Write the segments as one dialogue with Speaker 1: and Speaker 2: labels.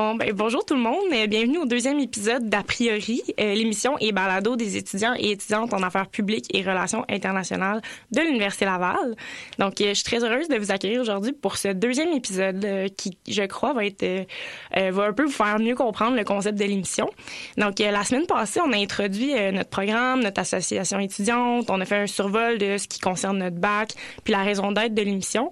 Speaker 1: Ben, bonjour tout le monde. Euh, bienvenue au deuxième épisode d'A priori, euh, l'émission et balado des étudiants et étudiantes en affaires publiques et relations internationales de l'Université Laval. Donc, euh, je suis très heureuse de vous accueillir aujourd'hui pour ce deuxième épisode qui, je crois, va être va un peu vous faire mieux comprendre le concept de l'émission. Donc, la semaine passée, on a introduit notre programme, notre association étudiante, on a fait un survol de ce qui concerne notre bac, puis la raison d'être de l'émission.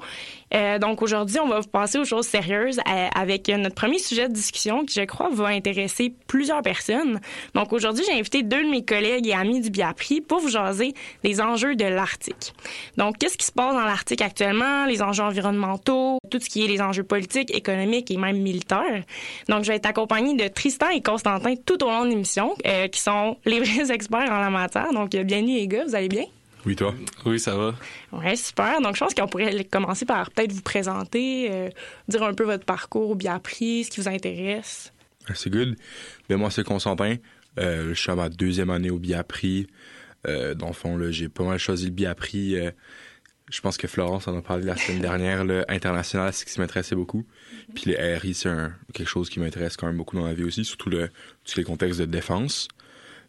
Speaker 1: Euh, donc aujourd'hui, on va passer aux choses sérieuses euh, avec notre premier sujet de discussion qui, je crois, va intéresser plusieurs personnes. Donc aujourd'hui, j'ai invité deux de mes collègues et amis du Biapri pour vous jaser des enjeux de l'Arctique. Donc, qu'est-ce qui se passe dans l'Arctique actuellement, les enjeux environnementaux, tout ce qui est les enjeux politiques, économiques et même militaires? Donc, je vais être accompagnée de Tristan et Constantin tout au long de l'émission, euh, qui sont les vrais experts en la matière. Donc, bienvenue les gars, vous allez bien?
Speaker 2: Oui, toi?
Speaker 3: Oui, ça va.
Speaker 1: Oui, super. Donc, je pense qu'on pourrait commencer par peut-être vous présenter, euh, dire un peu votre parcours bien appris, ce qui vous intéresse.
Speaker 2: Ah, c'est good. Mais ben, moi, c'est Constantin. Euh, je suis à ma deuxième année au Biapri. Euh, dans le fond, j'ai pas mal choisi le Biapri. Euh, je pense que Florence en a parlé la semaine dernière. Le international, c'est ce qui m'intéressait beaucoup. Puis le RI, c'est quelque chose qui m'intéresse quand même beaucoup dans la vie aussi, surtout le, tous les contextes de défense.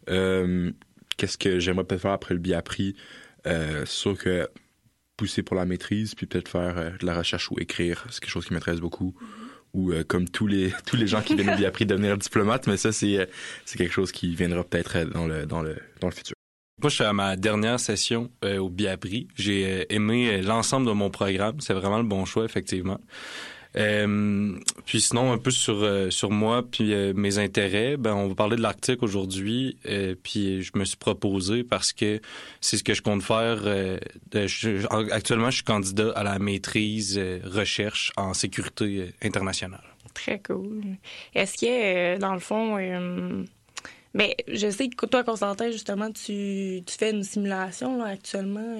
Speaker 2: Qu'est-ce que j'aimerais peut-être faire après le Biapri? Euh, sûr que pousser pour la maîtrise, puis peut-être faire euh, de la recherche ou écrire, c'est quelque chose qui m'intéresse beaucoup. Ou euh, comme tous les tous les gens qui viennent au Biapri devenir diplomate, mais ça c'est euh, c'est quelque chose qui viendra peut-être dans le dans le dans le futur.
Speaker 3: Moi, je suis à ma dernière session au Biapri. J'ai aimé l'ensemble de mon programme. C'est vraiment le bon choix, effectivement. Euh, puis sinon, un peu sur euh, sur moi puis euh, mes intérêts, ben on va parler de l'Arctique aujourd'hui. puis je me suis proposé parce que c'est ce que je compte faire. actuellement, je suis candidat à la maîtrise recherche en sécurité internationale.
Speaker 1: Très cool. Est-ce que dans le fond mais ben, je sais que toi, Constantin, justement, tu, tu fais une simulation là, actuellement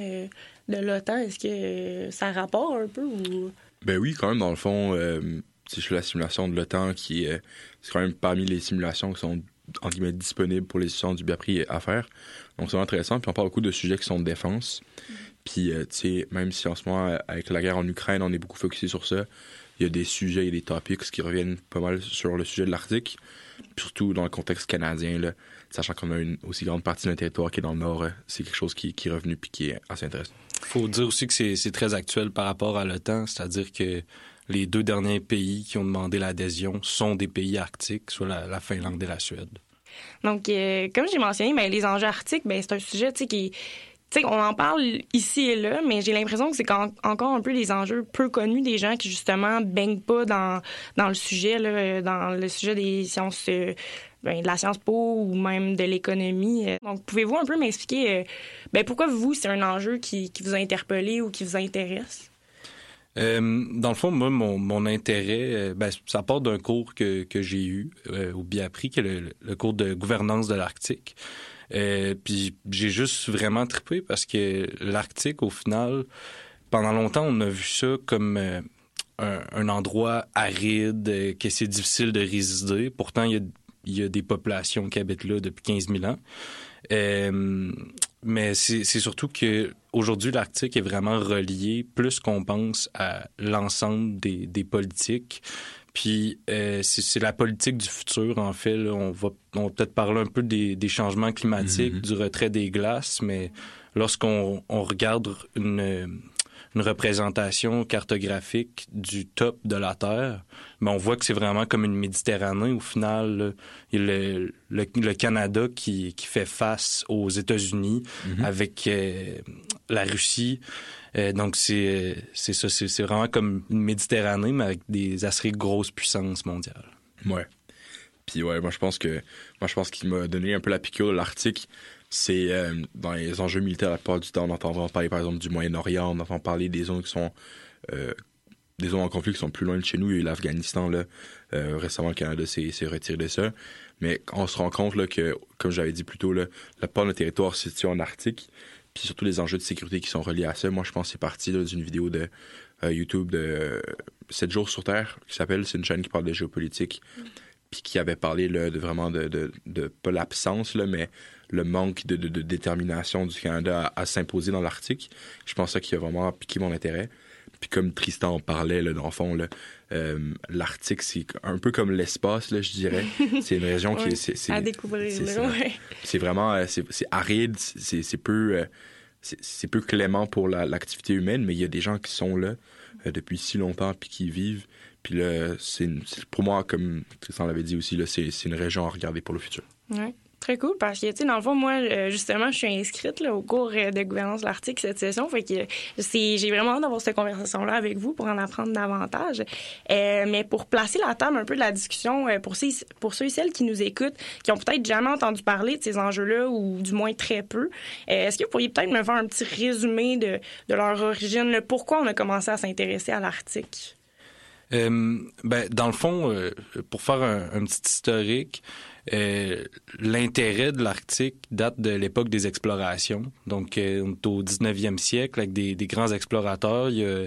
Speaker 1: de l'OTAN. Est-ce que ça rapporte un peu ou...
Speaker 2: Ben oui, quand même, dans le fond, euh, je fais la simulation de l'OTAN qui est, c'est quand même parmi les simulations qui sont en guillemets disponibles pour les étudiants du BAPRI à faire. Donc c'est vraiment intéressant. Puis on parle beaucoup de sujets qui sont de défense. Puis, euh, tu sais, même si en ce moment, avec la guerre en Ukraine, on est beaucoup focusé sur ça, il y a des sujets et des topics qui reviennent pas mal sur le sujet de l'Arctique, surtout dans le contexte canadien, là, sachant qu'on a une aussi grande partie de notre territoire qui est dans le nord, euh, c'est quelque chose qui, qui est revenu puis qui est assez intéressant
Speaker 3: faut dire aussi que c'est très actuel par rapport à l'OTAN, c'est-à-dire que les deux derniers pays qui ont demandé l'adhésion sont des pays arctiques, soit la, Finlande et la Suède.
Speaker 1: Donc, euh, comme j'ai mentionné, ben, les enjeux arctiques, ben, c'est un sujet qui sais, on en parle ici et là, mais j'ai l'impression que c'est encore un peu des enjeux peu connus des gens qui, justement, baignent pas dans, dans le sujet, là, dans le sujet des sciences, euh, ben, de la science po ou même de l'économie. Donc, pouvez-vous un peu m'expliquer euh, ben, pourquoi vous, c'est un enjeu qui, vous a interpellé ou qui vous intéresse?
Speaker 3: Euh, dans le fond, moi, mon, intérêt, ben, ça part d'un cours que, que j'ai eu au BIAPRI, qui est le, cours de gouvernance de l'Arctique. Euh, puis j'ai juste vraiment trippé parce que l'Arctique, au final, pendant longtemps, on a vu ça comme euh, un, endroit aride, euh, que c'est difficile de résider. Pourtant, il y a, y a, des populations qui habitent là depuis 15 000 ans. mais c'est surtout que aujourd'hui l'Arctique est vraiment relié plus qu'on pense à l'ensemble des, des politiques puis euh, c'est la politique du futur, en fait. On va, peut-être parler un peu des, changements climatiques, mm-hmm. du retrait des glaces, mais lorsqu'on regarde une, représentation cartographique du top de la Terre, ben on voit que c'est vraiment comme une Méditerranée. Au final, le, le, Canada qui, fait face aux États-Unis mm-hmm. avec euh, la Russie. Euh, donc, c'est ça. C'est vraiment comme une Méditerranée, mais avec des assez grosses puissances mondiales.
Speaker 2: Ouais. Puis, ouais, moi, je pense que. Moi, je pense qu'il m'a donné un peu la piqûre de l'Arctique. C'est euh, dans les enjeux militaires, la plupart du temps, on entend parler, par exemple, du Moyen-Orient, on entend parler des zones qui sont. Euh, des zones en conflit qui sont plus loin de chez nous. Il y a eu l'Afghanistan, là. récemment, le Canada s'est retiré de ça. Mais on se rend compte là, que, comme j'avais dit plus tôt, là, la part de notre territoire se situe en Arctique puis surtout les enjeux de sécurité qui sont reliés à ça. Moi, je pense que c'est parti d'une vidéo de euh, YouTube de 7 jours sur Terre qui s'appelle, c'est une chaîne qui parle de géopolitique, puis qui avait parlé là, de vraiment de, de, de pas l'absence, là, mais le manque de, de, détermination du Canada à, s'imposer dans l'Arctique. Je pense ça qui a vraiment piqué mon intérêt. Puis comme Tristan en parlait, là, dans le fond, euh, l'Arctique, c'est un peu comme l'espace, je dirais. C'est une région qui est...
Speaker 1: à découvrir.
Speaker 2: c'est
Speaker 1: ouais.
Speaker 2: Vraiment... euh, C'est aride, c'est peu... euh, c'est peu clément pour la- l'activité humaine, mais il y a des gens qui sont là euh, depuis si longtemps puis qui y vivent. Puis là, c'est pour moi, comme Tristan l'avait dit aussi, c'est une région à regarder pour le futur.
Speaker 1: Ouais. Très cool parce que, tu sais, dans le fond, moi, euh, justement, je suis inscrite là, au cours euh, de gouvernance de l'Arctique cette session. Fait que j'ai vraiment hâte d'avoir cette conversation-là avec vous pour en apprendre davantage. Euh, mais pour placer la table un peu de la discussion, pour, ceux, pour ceux et celles qui nous écoutent, qui ont peut-être jamais entendu parler de ces enjeux-là ou du moins très peu, est-ce que vous pourriez peut-être me faire un petit résumé de, de leur origine, là, pourquoi on a commencé à s'intéresser à l'Arctique?
Speaker 3: Ben, dans le fond, pour faire un petit historique, euh, l'intérêt de l'Arctique date de l'époque des explorations. Donc, euh, on est au 19e siècle avec des, grands explorateurs. Il y a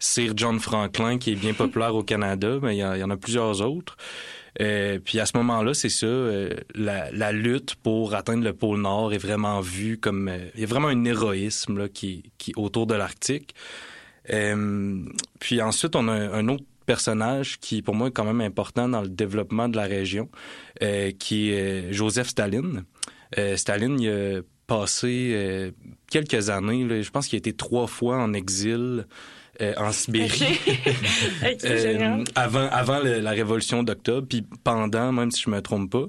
Speaker 3: Sir John Franklin qui est bien populaire au Canada, mais il y, en- a plusieurs autres. Euh, puis à ce moment-là, c'est ça, la, lutte pour atteindre le pôle Nord est vraiment vue comme... il y a vraiment un héroïsme là, qui, autour de l'Arctique. Puis ensuite, on a un autre personnage qui, pour moi, est quand même important dans le développement de la région, euh, qui est euh, Joseph Staline. Euh, Staline, il a passé euh, quelques années, là, je pense qu'il a été trois fois en exil en Sibérie.
Speaker 1: Ok, génial.
Speaker 3: avant avant le- la révolution d'octobre, puis pendant, même si je me trompe pas.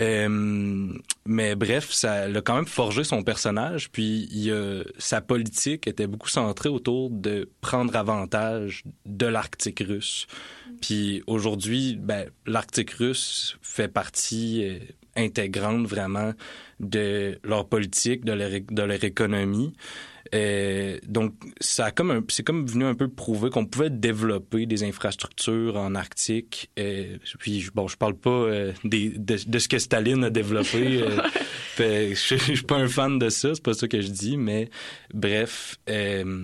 Speaker 3: Euh, mais bref, ça l'a quand même forgé son personnage. Puis il a- sa politique était beaucoup centrée autour de prendre avantage de l'Arctique russe. Puis aujourd'hui, ben, l'Arctique russe fait partie euh, intégrante vraiment de leur politique, de leur économie. Euh, donc, ça a comme un- c'est comme venu un peu prouver qu'on pouvait développer des infrastructures en Arctique. Euh, puis, bon, je parle pas euh, des, de, de ce que Staline a développé. euh, fait, je, je suis pas un fan de ça, c'est pas ça que je dis, mais bref, il,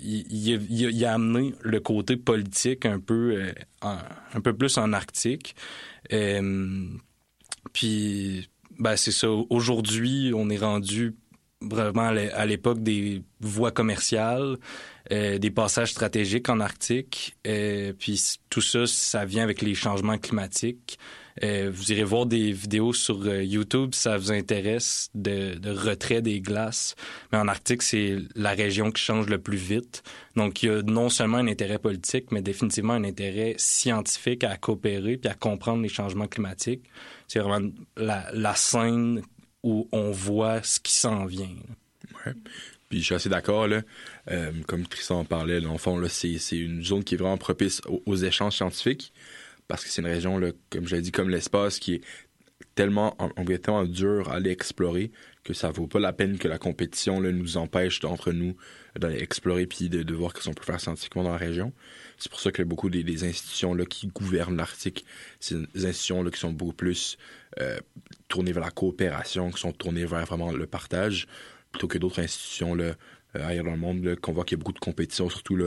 Speaker 3: il a- il amené le côté politique un peu, euh, en- un peu plus en Arctique. Euh, puis, ben, c'est ça. Aujourd'hui, on est rendu vraiment à l'é- à l'époque des voies commerciales, euh, des passages stratégiques en Arctique. Euh, puis tout ça, ça vient avec les changements climatiques. Euh, vous irez voir des vidéos sur YouTube si ça vous intéresse de, retrait des glaces. Mais en Arctique, c'est la région qui change le plus vite. Donc, il y a non seulement un intérêt politique, mais définitivement un intérêt scientifique à coopérer puis à comprendre les changements climatiques. C'est vraiment la scène où on voit ce qui s'en vient.
Speaker 2: Puis je suis assez d'accord, là. Euh, comme Tristan en parlait, dans le fond, là, c'est, une zone qui est vraiment propice aux, échanges scientifiques. Parce que c'est une région, là, comme je l'ai dit, comme l'espace, qui est tellement, on est tellement dur à aller explorer que ça vaut pas la peine que la compétition là, nous empêche d'entre nous d'aller explorer puis de, de voir ce qu'on peut faire scientifiquement dans la région. C'est pour ça que beaucoup des, des institutions là, qui gouvernent l'Arctique, c'est des institutions là, qui sont beaucoup plus euh, tournées vers la coopération, qui sont tournées vers vraiment le partage, plutôt que d'autres institutions là, euh, ailleurs dans le monde, qu'on voit qu'il y a beaucoup de compétition, surtout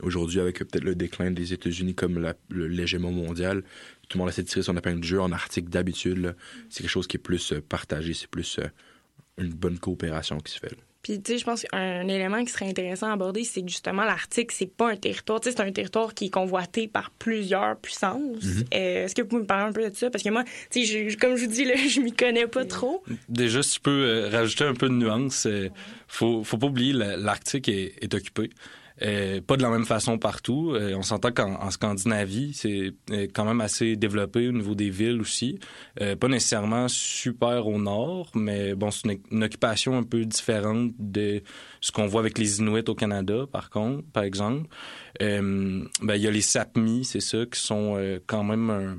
Speaker 2: aujourd'hui avec peut-être le déclin des États-Unis comme le- l'hégémon mondial. Tout le monde essaie de tirer son épingle du jeu en Arctique d'habitude. C'est quelque chose qui est plus euh, partagé, c'est plus une bonne coopération qui se fait. là.
Speaker 1: Puis, tu sais, je pense qu'un élément qui serait intéressant à aborder, c'est que justement, l'Arctique, c'est pas un territoire. Tu sais, c'est un territoire qui est convoité par plusieurs puissances. Euh, Est-ce que vous pouvez me parler un peu de ça? Parce que moi, tu sais, comme je vous dis, là, je m'y connais pas trop.
Speaker 3: Déjà, si tu peux euh, rajouter un peu de nuance, euh, faut, faut pas oublier la- l'Arctique est, est occupé. Euh, pas de la même façon partout. Euh, on s'entend qu'en en Scandinavie, c'est euh, quand même assez développé au niveau des villes aussi. Euh, pas nécessairement super au nord, mais bon, c'est une, une occupation un peu différente de ce qu'on voit avec les Inuits au Canada, par contre, par exemple. Euh, ben, il y a les Sapmis, c'est ça, qui sont euh, quand même un-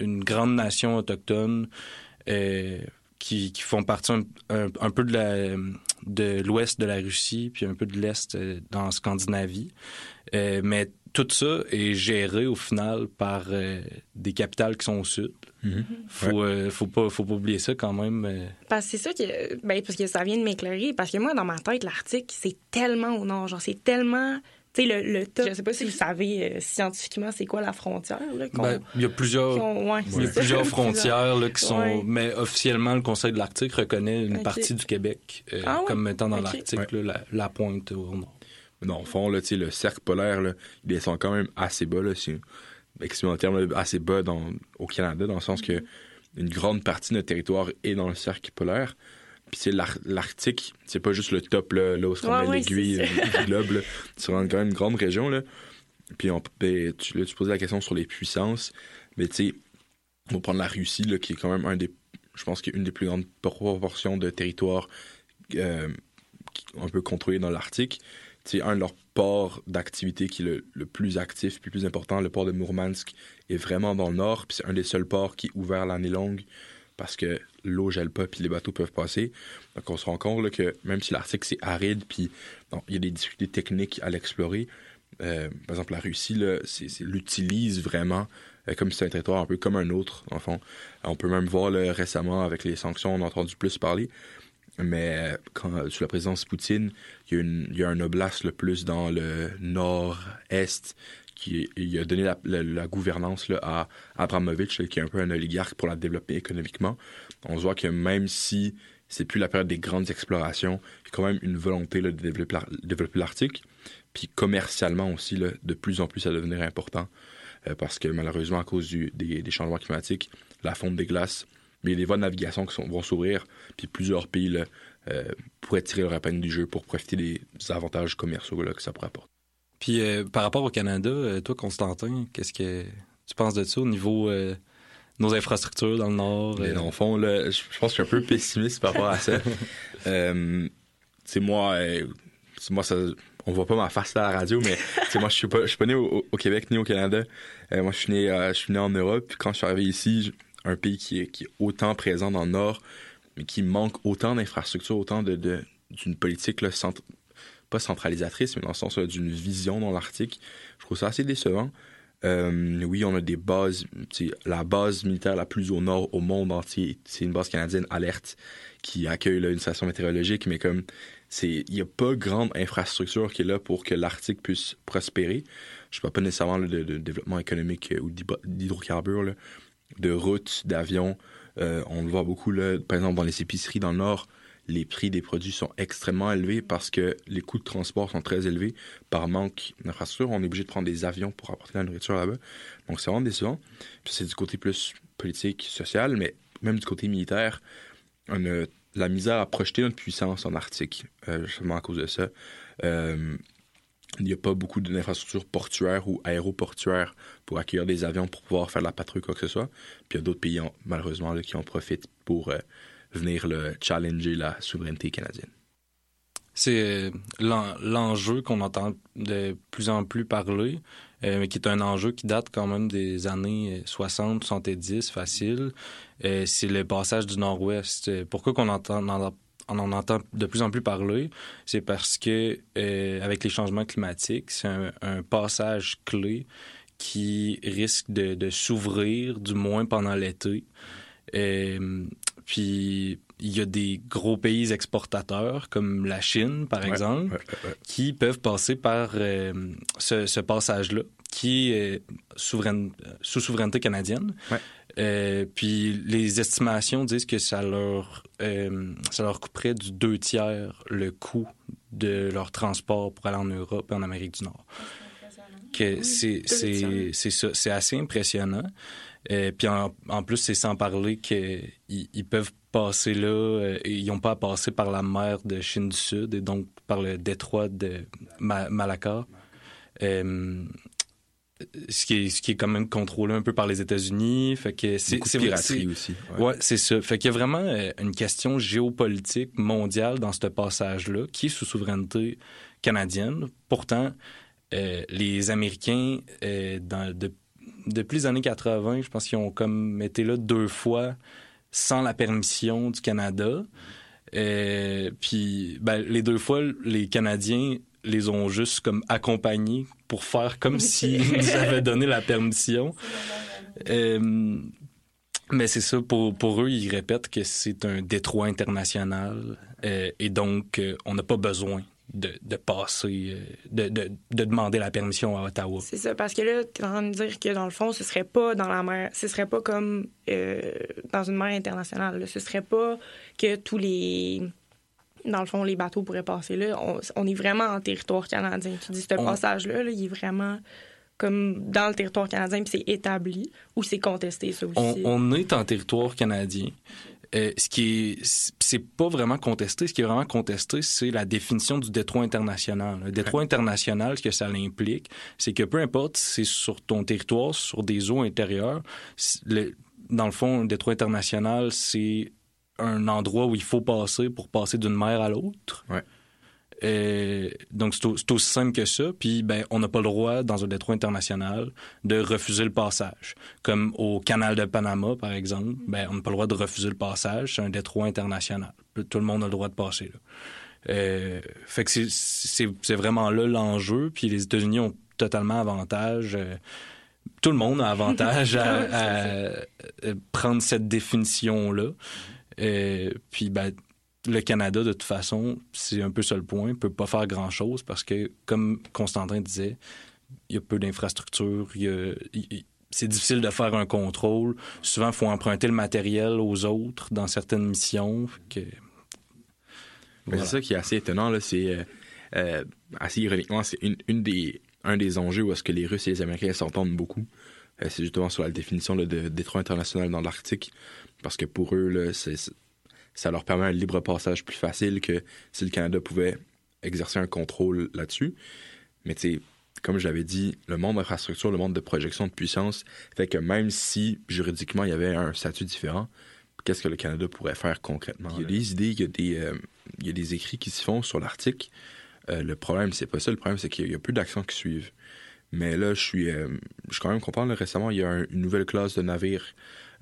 Speaker 3: une grande nation autochtone. Qui, qui font partie un, un- un peu de l'ouest de la Russie puis un peu de l'est euh, dans Scandinavie. Euh, mais tout ça est géré au final par euh, des capitales qui sont au sud. Faut euh, faut pas faut pas oublier ça quand même.
Speaker 1: Parce que c'est ça que. Ben, parce que ça vient de m'éclairer. Parce que moi, dans ma tête, l'Arctique, c'est tellement au nord. Genre, c'est tellement. Tu sais, le, le top. Je sais pas si vous savez euh, scientifiquement c'est quoi la frontière. Là,
Speaker 3: Ben, il y a plusieurs
Speaker 1: ouais,
Speaker 3: y a plusieurs frontières là, qui sont
Speaker 1: Ouais.
Speaker 3: mais officiellement le Conseil de l'Arctique reconnaît une partie du Québec euh,
Speaker 1: Ah
Speaker 3: comme étant dans l'Arctique la, la pointe au nord.
Speaker 2: dans le fond, là, le cercle polaire, là, il descend quand même assez bas. Là, en termes assez bas dans, au Canada, dans le sens que une grande partie de notre territoire est dans le cercle polaire. Puis c'est l'Arctique, c'est pas juste le top là, là où se met l'aiguille du globe. C'est quand même une grande région. Là. Puis on, ben, tu, là, tu posais la question sur les puissances. Mais tu sais, on va prendre la Russie, là, qui est quand même un des. Je pense qu'il une des plus grandes proportions de territoire euh, un peu contrôlé dans l'Arctique. C'est un de leurs ports d'activité qui est le, plus actif puis le plus important. Le port de Murmansk est vraiment dans le nord, puis c'est un des seuls ports qui est ouvert l'année longue parce que l'eau gèle pas puis les bateaux peuvent passer. Donc on se rend compte que même si l'Arctique c'est aride puis il y a des difficultés techniques à l'explorer, euh, par exemple la Russie l'utilise vraiment euh, comme si c'était un territoire un peu comme un autre en fond. On peut même voir récemment avec les sanctions on a entendu plus parler. Mais sous la présidence Poutine, il y il y a un oblast le plus dans le nord-est qui il a donné la, gouvernance là, à Abramovich, qui est un peu un oligarque pour la développer économiquement. On voit que même si c'est plus la période des grandes explorations, il y a quand même une volonté là, de développer l'Arctique. Puis commercialement aussi, là, de plus en plus, ça devenir important. Euh, parce que malheureusement, à cause des, changements climatiques, la fonte des glaces, mais des voies de navigation qui vont s'ouvrir, puis plusieurs pays euh, pourraient tirer leur épingle du jeu pour profiter des avantages commerciaux là, que ça pourrait apporter.
Speaker 3: Puis euh, par rapport au Canada, euh, toi, Constantin, qu'est-ce que tu penses de ça au niveau de nos infrastructures dans le Nord?
Speaker 2: Mais dans le fond, là, je pense que je suis un peu pessimiste par rapport à ça. c'est moi, moi ça, on voit pas ma face à la radio, mais moi, je suis pas, je suis pas né au, Québec ni au Canada. moi, je suis né, je suis né en Europe. Puis quand je suis arrivé ici, un pays qui est, qui est autant présent dans le Nord, mais qui manque autant d'infrastructures, autant de, d'une politique là, centralisatrice, mais dans le sens d'une vision dans l'Arctique. Je trouve ça assez décevant. Euh, oui, on a des bases. La base militaire la plus au nord au monde entier, c'est une base canadienne alerte qui accueille une station météorologique, mais comme il n'y a pas grande infrastructure qui est là pour que l'Arctique puisse prospérer. Je ne parle pas nécessairement de, de, développement économique euh, ou d'hydrocarbures, de routes, d'avions. Euh, on le voit beaucoup, là, par exemple, dans les épiceries dans le Nord, les prix des produits sont extrêmement élevés parce que les coûts de transport sont très élevés. Par manque d'infrastructure, on est obligé de prendre des avions pour apporter la nourriture là-bas. Donc, c'est vraiment décevant. Puis, c'est du côté plus politique, social, mais même du côté militaire, on a la misère à projeter notre puissance en Arctique, euh, justement à cause de ça. Euh, il n'y a pas beaucoup d'infrastructures portuaires ou aéroportuaires pour accueillir des avions pour pouvoir faire de la patrouille, quoi que ce soit. Puis il y a d'autres pays, malheureusement, qui en profitent pour euh, venir le challenger la souveraineté canadienne.
Speaker 3: C'est euh, l'enjeu qu'on entend de plus en plus parler, euh, mais qui est un enjeu qui date quand même des années 60, 70, facile. c'est le passage du Nord-Ouest. Pourquoi qu'on on en entend de plus en plus parler, c'est parce que euh, avec les changements climatiques, c'est un, passage clé qui risque de, s'ouvrir, du moins pendant l'été. Euh, puis il y a des gros pays exportateurs comme la Chine, par exemple, qui peuvent passer par euh, ce, passage-là, qui est souveraine, sous souveraineté canadienne. Euh, puis les estimations disent que ça leur, euh, ça leur couperait du deux tiers le coût de leur transport pour aller en Europe et en Amérique du Nord. Que c'est, c'est, c'est ça, c'est assez impressionnant. Euh, puis en, en, plus, c'est sans parler qu'ils ils peuvent passer là, euh, ils n'ont pas à passer par la mer de Chine du Sud et donc par le détroit de Malacca. Euh, ce qui est ce qui est quand même contrôlé un peu par les États-Unis fait que
Speaker 2: c'est piraterie aussi
Speaker 3: ouais, c'est ça. Fait qu'il y a vraiment une question géopolitique mondiale dans ce passage là qui est sous souveraineté canadienne. Pourtant euh, les Américains euh, dans de, depuis les années 80 je pense qu'ils ont comme été là deux fois sans la permission du Canada puis ben, les deux fois les Canadiens les ont juste comme accompagnés pour faire comme s'ils avaient donné la permission. Euh, mais c'est ça, pour, pour eux, ils répètent que c'est un détroit international euh, et donc euh, on n'a pas besoin de, de passer, de, de, de, demander la permission à Ottawa.
Speaker 1: C'est ça, parce que là, tu es en train de dire que dans le fond, ce serait pas dans la mer, ce serait pas comme dans une mer internationale. Ce serait pas que tous les dans le fond, les bateaux pourraient passer là. On, est vraiment en territoire canadien. Tu dis, ce passage-là, là, il est vraiment comme dans le territoire canadien, puis c'est établi, ou c'est contesté, ça aussi?
Speaker 3: On, est en territoire canadien. Euh, ce qui est, c'est pas vraiment contesté. Ce qui est vraiment contesté, c'est la définition du détroit international. Le détroit international, ce que ça implique, c'est que peu importe si c'est sur ton territoire, sur des eaux intérieures, dans le fond, le détroit international, c'est un endroit où il faut passer pour passer d'une mer à l'autre.
Speaker 2: Ouais.
Speaker 3: Euh, donc, c'est aussi simple que ça. Puis, ben, on n'a pas le droit, dans un détroit international, de refuser le passage. Comme au canal de Panama, par exemple, ben, on n'a pas le droit de refuser le passage. C'est un détroit international. Tout le monde a le droit de passer. Là. Euh, fait que c'est vraiment là l'enjeu. Puis les États-Unis ont totalement avantage. Euh, tout le monde a avantage à, prendre cette définition-là. puis, ben, le Canada, de toute façon, c'est un peu ça le point, peut pas faire grand-chose parce que, comme Constantin disait, il y a peu d'infrastructures, c'est difficile de faire un contrôle. Souvent, il faut emprunter le matériel aux autres dans certaines missions.
Speaker 2: C'est ça qui est assez étonnant. Là, c'est euh, euh, assez ironiquement, c'est une, des, un des enjeux où est-ce que les Russes et les Américains s'entendent beaucoup. Euh, c'est justement sur la définition de détroit international dans l'Arctique. Parce que pour eux, là, c'est, ça leur permet un libre passage plus facile que si le Canada pouvait exercer un contrôle là-dessus. Mais tu sais, comme je l'avais dit, le monde d'infrastructure, le monde de projection de puissance fait que même si juridiquement il y avait un statut différent, qu'est-ce que le Canada pourrait faire concrètement? Il y a des idées, il y a des, euh, il y a des écrits qui se font sur l'Arctique. Euh, le problème, c'est pas ça. Le problème, c'est qu'il y a plus d'actions qui suivent. Mais là, je suis, euh, je suis quand même content. récemment, il y a une nouvelle classe de navires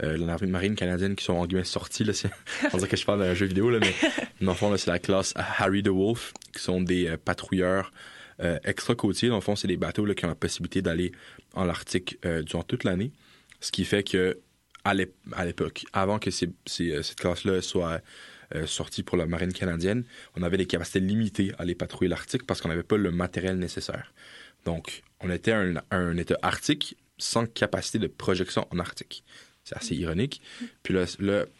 Speaker 2: euh, la marine canadienne qui sont en guillemets sortis. Là, on dirait que je parle d'un jeu vidéo, là, mais dans le fond, c'est la classe Harry the Wolf, qui sont des euh, patrouilleurs euh, extra-côtiers. Dans le fond, c'est des bateaux là, qui ont la possibilité d'aller en Arctique durant toute l'année. Ce qui fait que à l'époque, avant que cette classe-là soit sortie pour la marine canadienne, on avait des capacités limitées à aller patrouiller l'Arctique parce qu'on n'avait pas le matériel nécessaire. Donc, on était un, un État arctique sans capacité de projection en Arctique. C'est assez ironique. Puis là,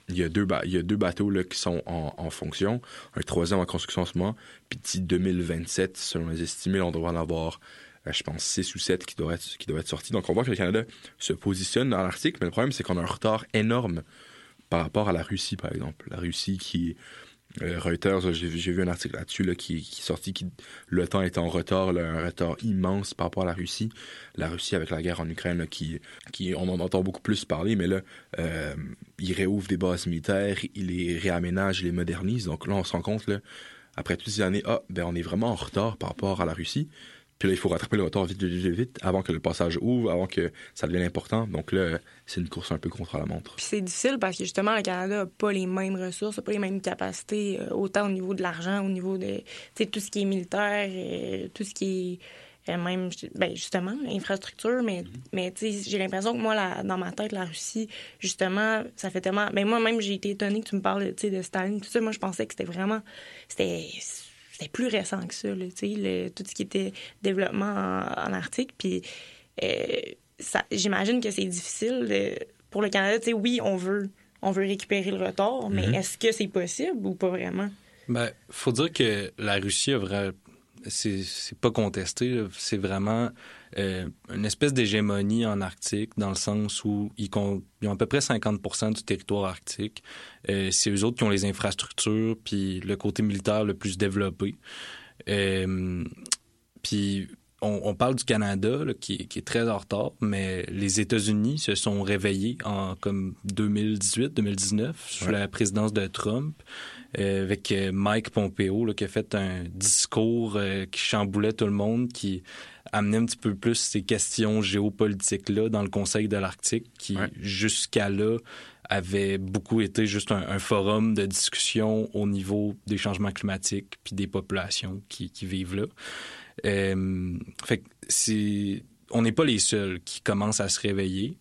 Speaker 2: il, y a deux bateaux là, qui sont en, fonction. Un troisième en construction en ce moment. Puis d'ici 2027, selon les estimés, on devrait en avoir, euh, je pense, six ou sept qui qui doivent être sortis. Donc on voit que le Canada se positionne dans l'Arctique, mais le problème, c'est qu'on a un retard énorme par rapport à la Russie, par exemple. La Russie qui euh, Reuters, j'ai vu un article là-dessus là, qui, est sorti, qui le temps est en retard, un retard immense par rapport à la Russie. La Russie avec la guerre en Ukraine, qui, qui, on en entend beaucoup plus parler, mais là, euh, il réouvre des bases militaires, il les réaménage, il les modernise. Donc là, on se rend compte, là, après toutes ces années, ah, ben on est vraiment en retard par rapport à la Russie. Puis là, il faut rattraper le retard vite, vite, vite, avant que le passage ouvre, avant que ça devienne important. Donc là, c'est une course un peu contre la montre.
Speaker 1: Puis c'est difficile parce que justement, le Canada n'a pas les mêmes ressources, n'a pas les mêmes capacités, euh, autant au niveau de l'argent, au niveau de tout ce qui est militaire, et tout ce qui est euh, même ben justement infrastructure mais sais j'ai l'impression que moi dans ma tête la Russie justement ça fait tellement ben moi même j'ai été étonnée que tu me parles de Staline tout ça moi je pensais que c'était vraiment c'était plus récent que ça, le, tout ce qui était développement en, Arctique. Puis euh, j'imagine que c'est difficile pour le Canada. Oui, on veut, on veut récupérer le retard, mais mm-hmm. est-ce que c'est possible ou pas vraiment?
Speaker 3: Ben, faut dire que la Russie a vraiment c'est pas contesté. C'est vraiment euh, une espèce d'hégémonie en Arctique, dans le sens où ils, ont à peu près 50 du territoire arctique. Euh, c'est eux autres qui ont les infrastructures, puis le côté militaire le plus développé. Euh, puis on, parle du Canada, qui, est très en retard, mais les États-Unis se sont réveillés en comme 2018-2019 sous la présidence de Trump. Euh, avec euh, Mike Pompeo qui a fait un discours euh, qui chamboulait tout le monde, qui amenait un petit peu plus ces questions géopolitiques-là dans le Conseil de l'Arctique, qui jusqu'à là avait beaucoup été juste un, forum de discussion au niveau des changements climatiques puis des populations qui, vivent là. fait c'est, on n'est pas les seuls qui commencent à se réveiller.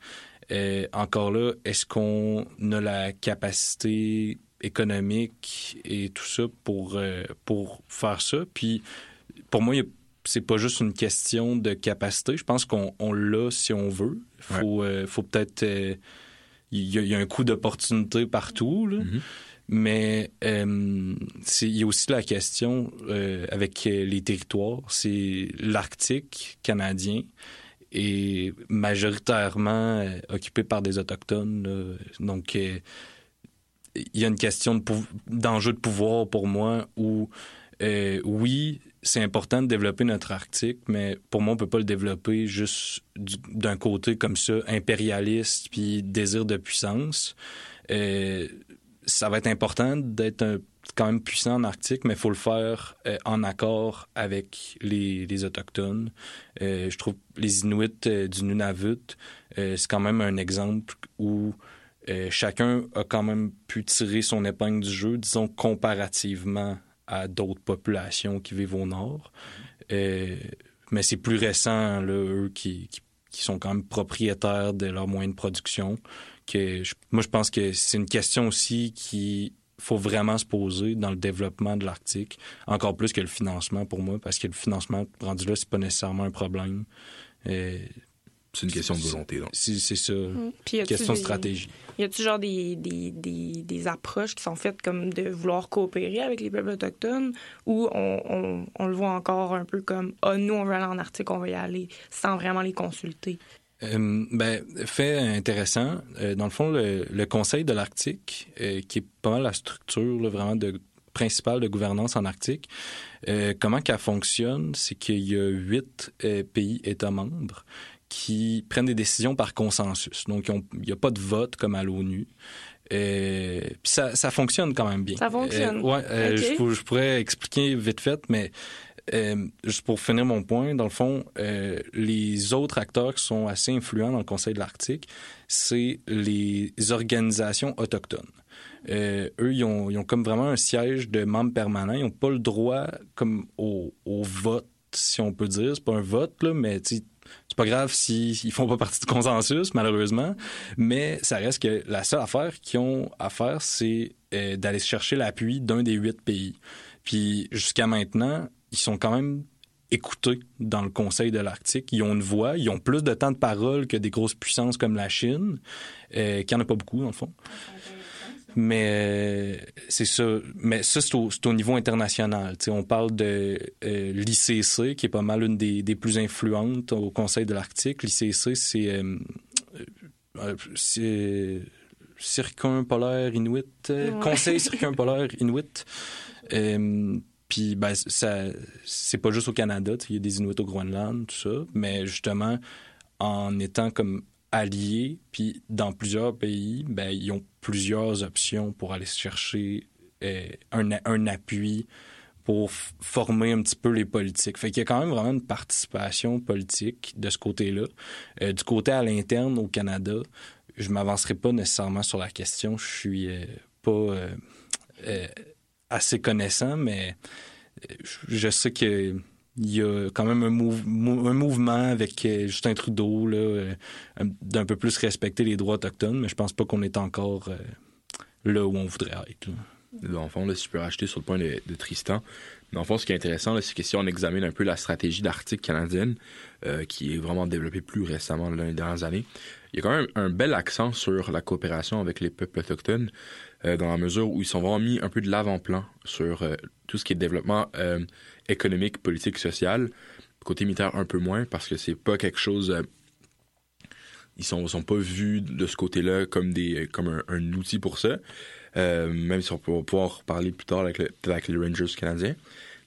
Speaker 3: encore là, est-ce qu'on a la capacité économique et tout ça pour, euh, pour faire ça. Puis pour moi, c'est pas juste une question de capacité. Je pense qu'on l'a si on veut. Faut, euh, faut peut-être. Euh, il y, a un coup d'opportunité partout. Mm-hmm. Mais euh, il y a aussi la question euh, avec les territoires. C'est l'Arctique canadien est majoritairement occupé par des autochtones. Donc, il y a une question d'enjeu de, pouvoir pour moi où, oui, c'est important de développer notre Arctique, mais pour moi, on peut pas le développer juste d'un côté comme ça, impérialiste puis désir de puissance. Euh, ça va être important d'être quand même puissant en Arctique, mais il faut le faire euh, en accord avec les, les Autochtones. Euh, je trouve les Inuits du Nunavut, c'est quand même un exemple où chacun a quand même pu tirer son épingle du jeu, disons, comparativement à d'autres populations qui vivent au nord. Euh, mais c'est plus récent, là, eux, qui, qui, sont quand même propriétaires de leurs moyens de production. Que moi, je pense que c'est une question aussi qui faut vraiment se poser dans le développement de l'Arctique, encore plus que le financement pour moi, parce que le financement rendu là, c'est pas nécessairement un problème.
Speaker 2: Euh, c'est une question de volonté, donc.
Speaker 3: C'est ça. Mmh. question de stratégie.
Speaker 1: Y a-tu genre des, des, des, des, approches qui sont faites comme de vouloir coopérer avec les peuples autochtones ou on, on, on le voit encore un peu comme ah, nous, on veut aller en Arctique, on va y aller sans vraiment les consulter?
Speaker 3: Euh, ben, fait intéressant. Euh, dans le fond, le, le Conseil de l'Arctique, euh, qui est pas mal la structure vraiment de, principale de gouvernance en Arctique, euh, comment qu'elle fonctionne, c'est qu'il y a huit pays États membres qui prennent des décisions par consensus. Donc, il n'y a pas de vote comme à l'ONU. Euh, puis ça, ça, fonctionne quand même bien.
Speaker 1: Ça fonctionne.
Speaker 3: Euh, ouais, euh, je, je, pourrais expliquer vite fait, mais juste pour finir mon point, dans le fond, les autres acteurs qui sont assez influents dans le Conseil de l'Arctique, c'est les organisations autochtones. eux, ils ont, ils ont, comme vraiment un siège de membres permanents. Ils n'ont pas le droit comme au, au vote, si on peut dire. C'est pas un vote, là, mais pas grave s'ils si, font pas partie du consensus, malheureusement. Mais ça reste que la seule affaire qu'ils ont à faire, c'est euh, d'aller chercher l'appui d'un des huit pays. Puis jusqu'à maintenant, ils sont quand même écoutés dans le Conseil de l'Arctique. Ils ont une voix, ils ont plus de temps de parole que des grosses puissances comme la Chine, euh, qui en a pas beaucoup, le fond. Mais euh, c'est ça. Mais ça, c'est au, au, niveau international. on parle de euh, l'ICC, qui est pas mal une des, des, plus influentes au Conseil de l'Arctique. L'ICC, c'est euh, euh circumpolaire inuit, Conseil circumpolaire inuit. Puis ben, ça, c'est pas juste au Canada, il y a des Inuits au Groenland, tout ça, mais justement, en étant comme alliés, puis dans plusieurs pays, ben, ils ont plusieurs options pour aller chercher euh, un, un, appui pour former un petit peu les politiques. Fait qu'il y a quand même vraiment une participation politique de ce côté-là. Euh, du côté à l'interne au Canada, je m'avancerai pas nécessairement sur la question. Je suis euh, pas assez connaissant, mais je sais que il y a quand même un, mouvement avec euh, Justin Trudeau là, euh, d'un peu plus respecter les droits autochtones, mais je pense pas qu'on est encore euh, là où on voudrait être.
Speaker 2: Le fond, là, si je peux rajouter sur le point de, Tristan, dans le fond, ce qui est intéressant, c'est que si on examine un peu la stratégie d'Arctique canadienne, qui est vraiment développée plus récemment dans les dernières années, il y a quand même un bel accent sur la coopération avec les peuples autochtones, dans la mesure où ils sont vraiment mis un peu de l'avant-plan sur tout ce qui est développement économique, politique, social. Côté militaire, un peu moins, parce que c'est pas quelque chose. Euh, ils sont, sont pas vus de ce côté-là comme, des, comme un, outil pour ça. Euh, même si on peut pouvoir parler plus tard avec, les Rangers canadiens.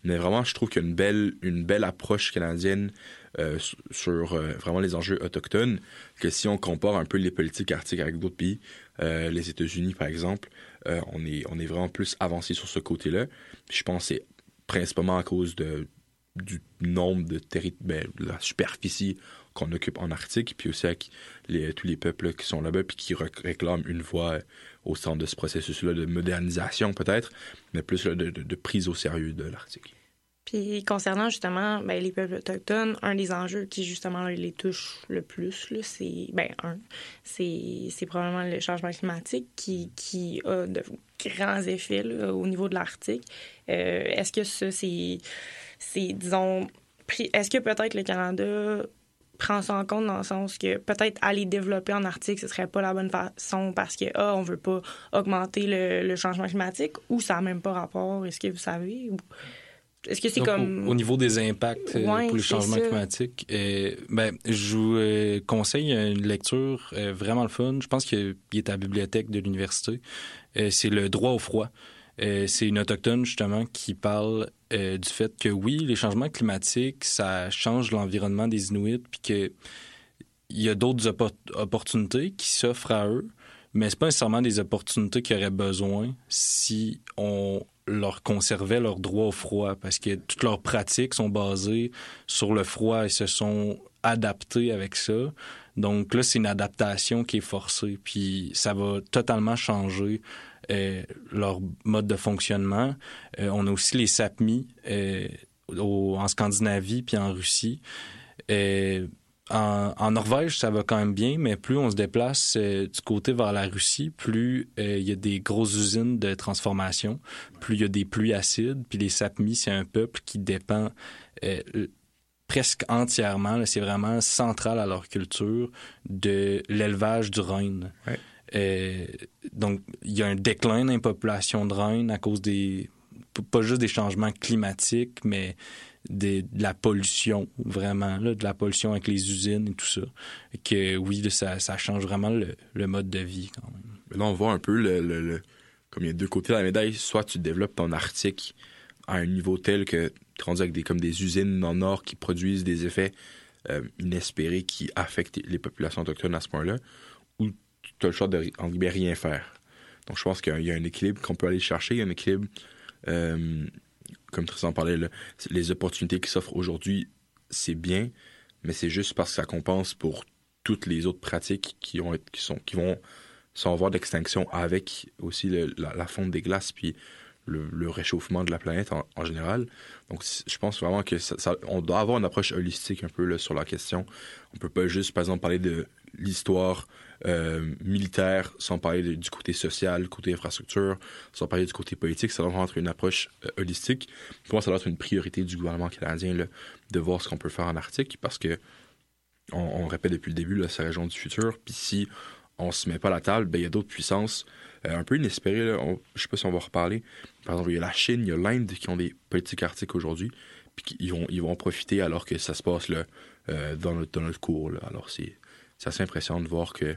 Speaker 2: Mais vraiment, je trouve qu'il y a une belle, une belle approche canadienne euh, sur vraiment les enjeux autochtones, que si on compare un peu les politiques arctiques avec d'autres pays, les États-Unis par exemple, on, est, on est vraiment plus avancé sur ce côté-là. Je pense que c'est principalement à cause de, du nombre de territoires, ben, la superficie qu'on occupe en Arctique, puis aussi avec tous les peuples qui sont là-bas, puis qui réclament une voie au centre de ce processus-là de modernisation peut-être, mais plus de, de, prise au sérieux de l'Arctique.
Speaker 1: Puis concernant justement ben, les peuples autochtones, un des enjeux qui justement les touche le plus, c'est ben un, c'est probablement le changement climatique qui, qui a de grands effets au niveau de l'Arctique. Euh, est-ce que ça c'est disons est-ce que peut-être le Canada prends ça en compte dans le sens que peut-être aller développer en Arctique, ce serait pas la bonne façon parce que, ah, on veut pas augmenter le, changement climatique ou ça n'a même pas rapport? Est-ce que vous savez? Est-ce que c'est comme.
Speaker 3: Au, niveau des impacts euh, pour le changement climatique, euh, ben, je vous euh, conseille une lecture vraiment le fun. Je pense qu'il est à la bibliothèque de l'université. c'est Le droit au froid. c'est une autochtone, justement, qui parle du fait que oui, les changements climatiques, ça change l'environnement des Inuits, puis qu'il y a d'autres opportunités qui s'offrent à eux, mais c'est pas nécessairement des opportunités qu'ils auraient besoin si on leur conservait leur droit au froid parce que toutes leurs pratiques sont basées sur le froid et se sont adaptés avec ça. Donc là, c'est une adaptation qui est forcée, puis ça va totalement changer euh, leur mode de fonctionnement. Euh, on a aussi les SAPMI euh, en Scandinavie puis en Russie. En, Norvège, ça va quand même bien, mais plus on se déplace euh, du côté vers la Russie, plus euh, il y a des grosses usines de transformation, plus il y a des pluies acides. Puis les Sapmis, c'est un peuple qui dépend euh, presque entièrement, c'est vraiment central à leur culture, de l'élevage du Rhône. donc, il y a un déclin dans les populations de Rhône à cause des, pas juste des changements climatiques, mais de, la pollution, vraiment, là, de la pollution avec les usines et tout ça. Que oui, ça, ça, change vraiment le, mode de vie quand même.
Speaker 2: Mais là, on voit un peu le, comme il y a deux côtés de la médaille. Soit tu développes ton Arctique à un niveau tel que tu rendu avec des, comme des usines le nord qui produisent des effets euh, inespérés qui affectent les populations autochtones à ce point-là, ou tu as le choix de en rien faire. Donc je pense qu'il y a un équilibre qu'on peut aller chercher, un équilibre euh, comme Tristan parlait, les opportunités qui s'offrent aujourd'hui, c'est bien, mais c'est juste parce que ça compense pour toutes les autres pratiques qui, vont s'en voir d'extinction avec aussi la, fonte des glaces puis le, réchauffement de la planète en, général. Donc, je pense vraiment que on doit avoir une approche holistique un peu sur la question. On peut pas juste, par exemple, parler de l'histoire euh, militaire, sans parler du côté social, côté infrastructure, sans parler du côté politique. Ça doit être une approche euh, holistique. Pour moi, ça doit être une priorité du gouvernement canadien de voir ce qu'on peut faire en Arctique parce que, on, répète depuis le début, c'est la région du futur. Puis si on se met pas à la table, ben, il y a d'autres puissances euh, un peu inespérées. Là. je sais pas si on va reparler. Par exemple, il y a la Chine, il y a l'Inde qui ont des politiques arctiques aujourd'hui. Puis ils vont, ils vont profiter alors que ça se passe là, dans, notre, dans notre cours. Alors c'est c'est assez impressionnant de voir que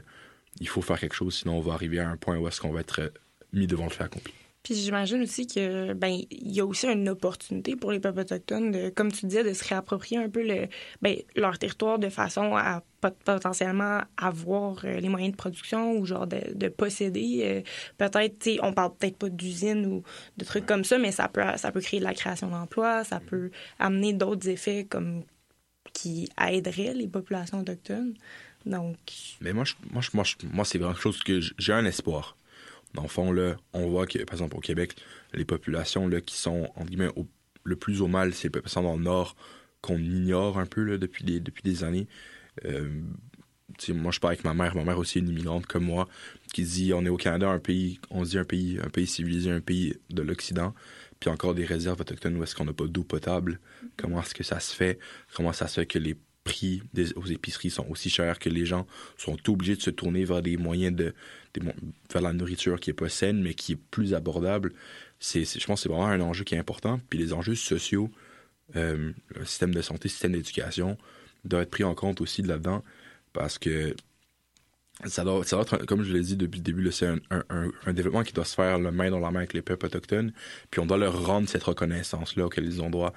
Speaker 2: il faut faire quelque chose, sinon on va arriver à un point où est-ce qu'on va être euh, mis devant le fait accompli.
Speaker 1: Puis j'imagine aussi que ben il y a aussi une opportunité pour les peuples autochtones de, comme tu disais, de se réapproprier un peu le, ben, leur territoire de façon à potentiellement avoir euh, les moyens de production ou genre de, posséder. Euh, peut-être, on parle peut-être pas d'usine ou de trucs comme ça, mais ça peut ça peut créer de la création d'emplois, ça peut amener d'autres effets comme qui aideraient les populations autochtones. Donc.
Speaker 2: Mais moi, moi, moi, moi c'est vraiment quelque chose que j'ai un espoir. Dans le fond, on voit que, par exemple, au Québec, les populations qui sont, le plus au mal, c'est les populations dans le Nord qu'on ignore un peu depuis, des, années. Euh, moi, je parle avec ma mère. Ma mère aussi est une immigrante comme moi, qui dit on est au Canada, un pays, on se dit un pays, un pays civilisé, un pays de l'Occident, puis encore des réserves autochtones où est-ce qu'on n'a pas d'eau potable. Comment est-ce que ça se fait? Comment ça se fait que les prix aux épiceries sont aussi chers que les gens sont obligés de se tourner vers des moyens de, faire la nourriture qui est pas saine mais qui est plus abordable. C'est, je pense que c'est vraiment un enjeu qui est important. Puis les enjeux sociaux, euh, le système de santé, le système d'éducation doivent être pris en compte aussi là-dedans parce que ça doit, ça être, comme je l'ai dit depuis le début, c'est un, un, développement qui doit se faire le main dans la main avec les peuples autochtones. Puis on doit leur rendre cette reconnaissance-là auquel ils ont droit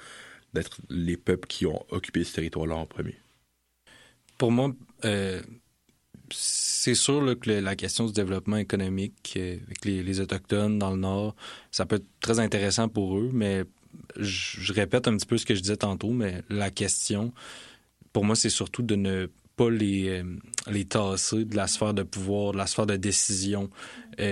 Speaker 2: d'être les peuples qui ont occupé ce territoire-là en premier?
Speaker 3: Pour moi, euh, c'est sûr que la question du développement économique euh, avec les, Autochtones dans le Nord, ça peut être très intéressant pour eux, mais je, répète un petit peu ce que je disais tantôt, mais la question, pour moi, c'est surtout de ne pas les, euh, les tasser de la sphère de pouvoir, de la sphère de décision. puis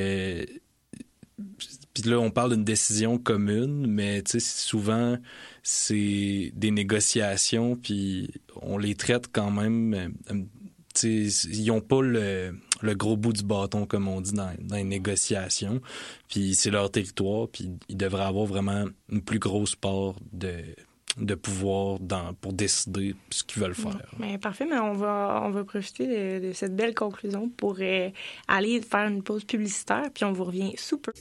Speaker 3: là, on parle d'une décision commune, mais souvent, c'est des négociations, puis on les traite quand même. Ils n'ont pas le, gros bout du bâton, comme on dit dans, les négociations. Puis c'est leur territoire, puis ils devraient avoir vraiment une plus grosse part de, pouvoir pour décider ce qu'ils veulent faire.
Speaker 1: Mais parfait, mais on va, on va profiter de, cette belle conclusion pour euh, aller faire une pause publicitaire, puis on vous revient sous peu.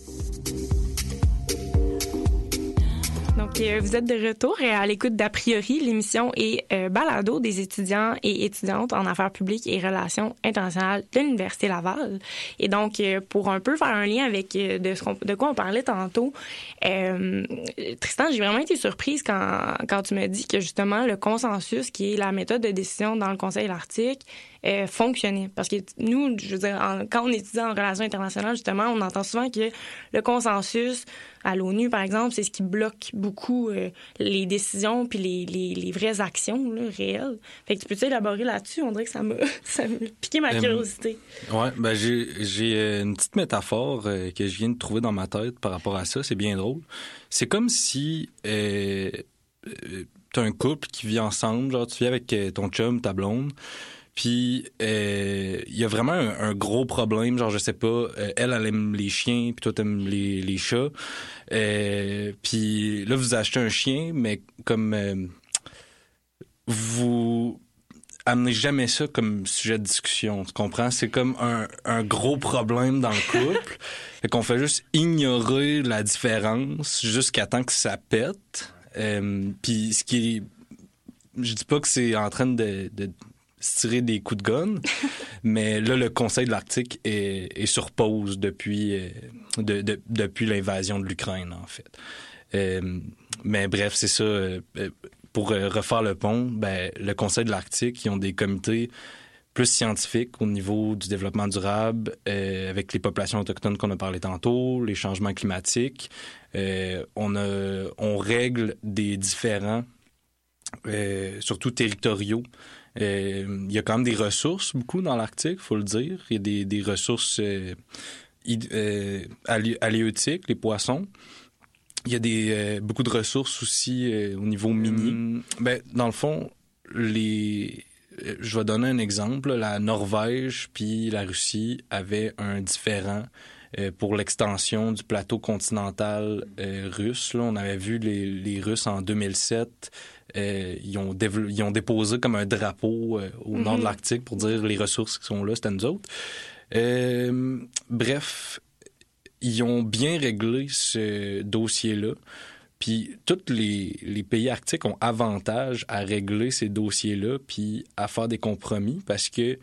Speaker 1: Donc, euh, vous êtes de retour euh, à l'écoute d'A priori. L'émission est euh, balado des étudiants et étudiantes en affaires publiques et relations internationales de l'Université Laval. Et donc, pour un peu faire un lien avec de, de quoi on parlait tantôt, Tristan, j'ai vraiment été surprise quand, quand tu me dis que justement le consensus, qui est la méthode de décision dans le Conseil de l'Arctique, euh, fonctionner. Parce que nous, je veux dire, quand on étudie en relations internationales, justement, on entend souvent que le consensus à l'ONU, par exemple, c'est ce qui bloque beaucoup euh, les décisions puis les, les, les vraies actions là, réelles. Fait que tu peux-tu élaborer là-dessus? On dirait que ça m'a piqué ma euh, curiosité.
Speaker 3: ouais, ben j'ai une petite métaphore que je viens de trouver dans ma tête par rapport à ça. C'est bien drôle. C'est comme si t'as un couple qui vit ensemble, genre tu vis avec ton chum, ta blonde, puis euh, il y a vraiment un, gros problème, genre je sais pas, euh, elle elle aime les chiens, puis toi t'aimes les, les chats. Euh, puis là vous achetez un chien, mais comme vous amenez jamais ça comme sujet de discussion, tu comprends? C'est comme un, un gros problème dans le couple. fait qu'on fait juste ignorer la différence jusqu'à temps que ça pète. puis ce qui je dis pas que c'est en train de, de se tirer des coups de gun. mais là, le Conseil de l'Arctique est, sur pause depuis, euh, depuis l'invasion de l'Ukraine, en fait. Euh, mais bref, c'est ça. Euh, pour refaire le pont, ben, le Conseil de l'Arctique, ils ont des comités plus scientifiques au niveau du développement durable, avec les populations autochtones qu'on a parlé tantôt, les changements climatiques. on, a, on règle des différends, surtout territoriaux, euh, il y a quand même des ressources, beaucoup dans l'Arctique, faut le dire. Il y a des, des ressources euh, euh, les poissons. Il y a des, euh, beaucoup de ressources aussi au niveau minier. ben, dans le fond, les, je vais donner un exemple. La Norvège puis la Russie avaient un différent pour l'extension du plateau continental russe. Là, on avait vu les, les Russes en 2007 euh, ils, ont ils ont déposé comme un drapeau euh, au nord de mhm. l'Arctique pour dire les ressources qui sont là, c'était nous autres. Euh, bref, ils ont bien réglé ce dossier-là. Puis tous les, les, pays arctiques ont avantage à régler ces dossiers-là puis à faire des compromis parce que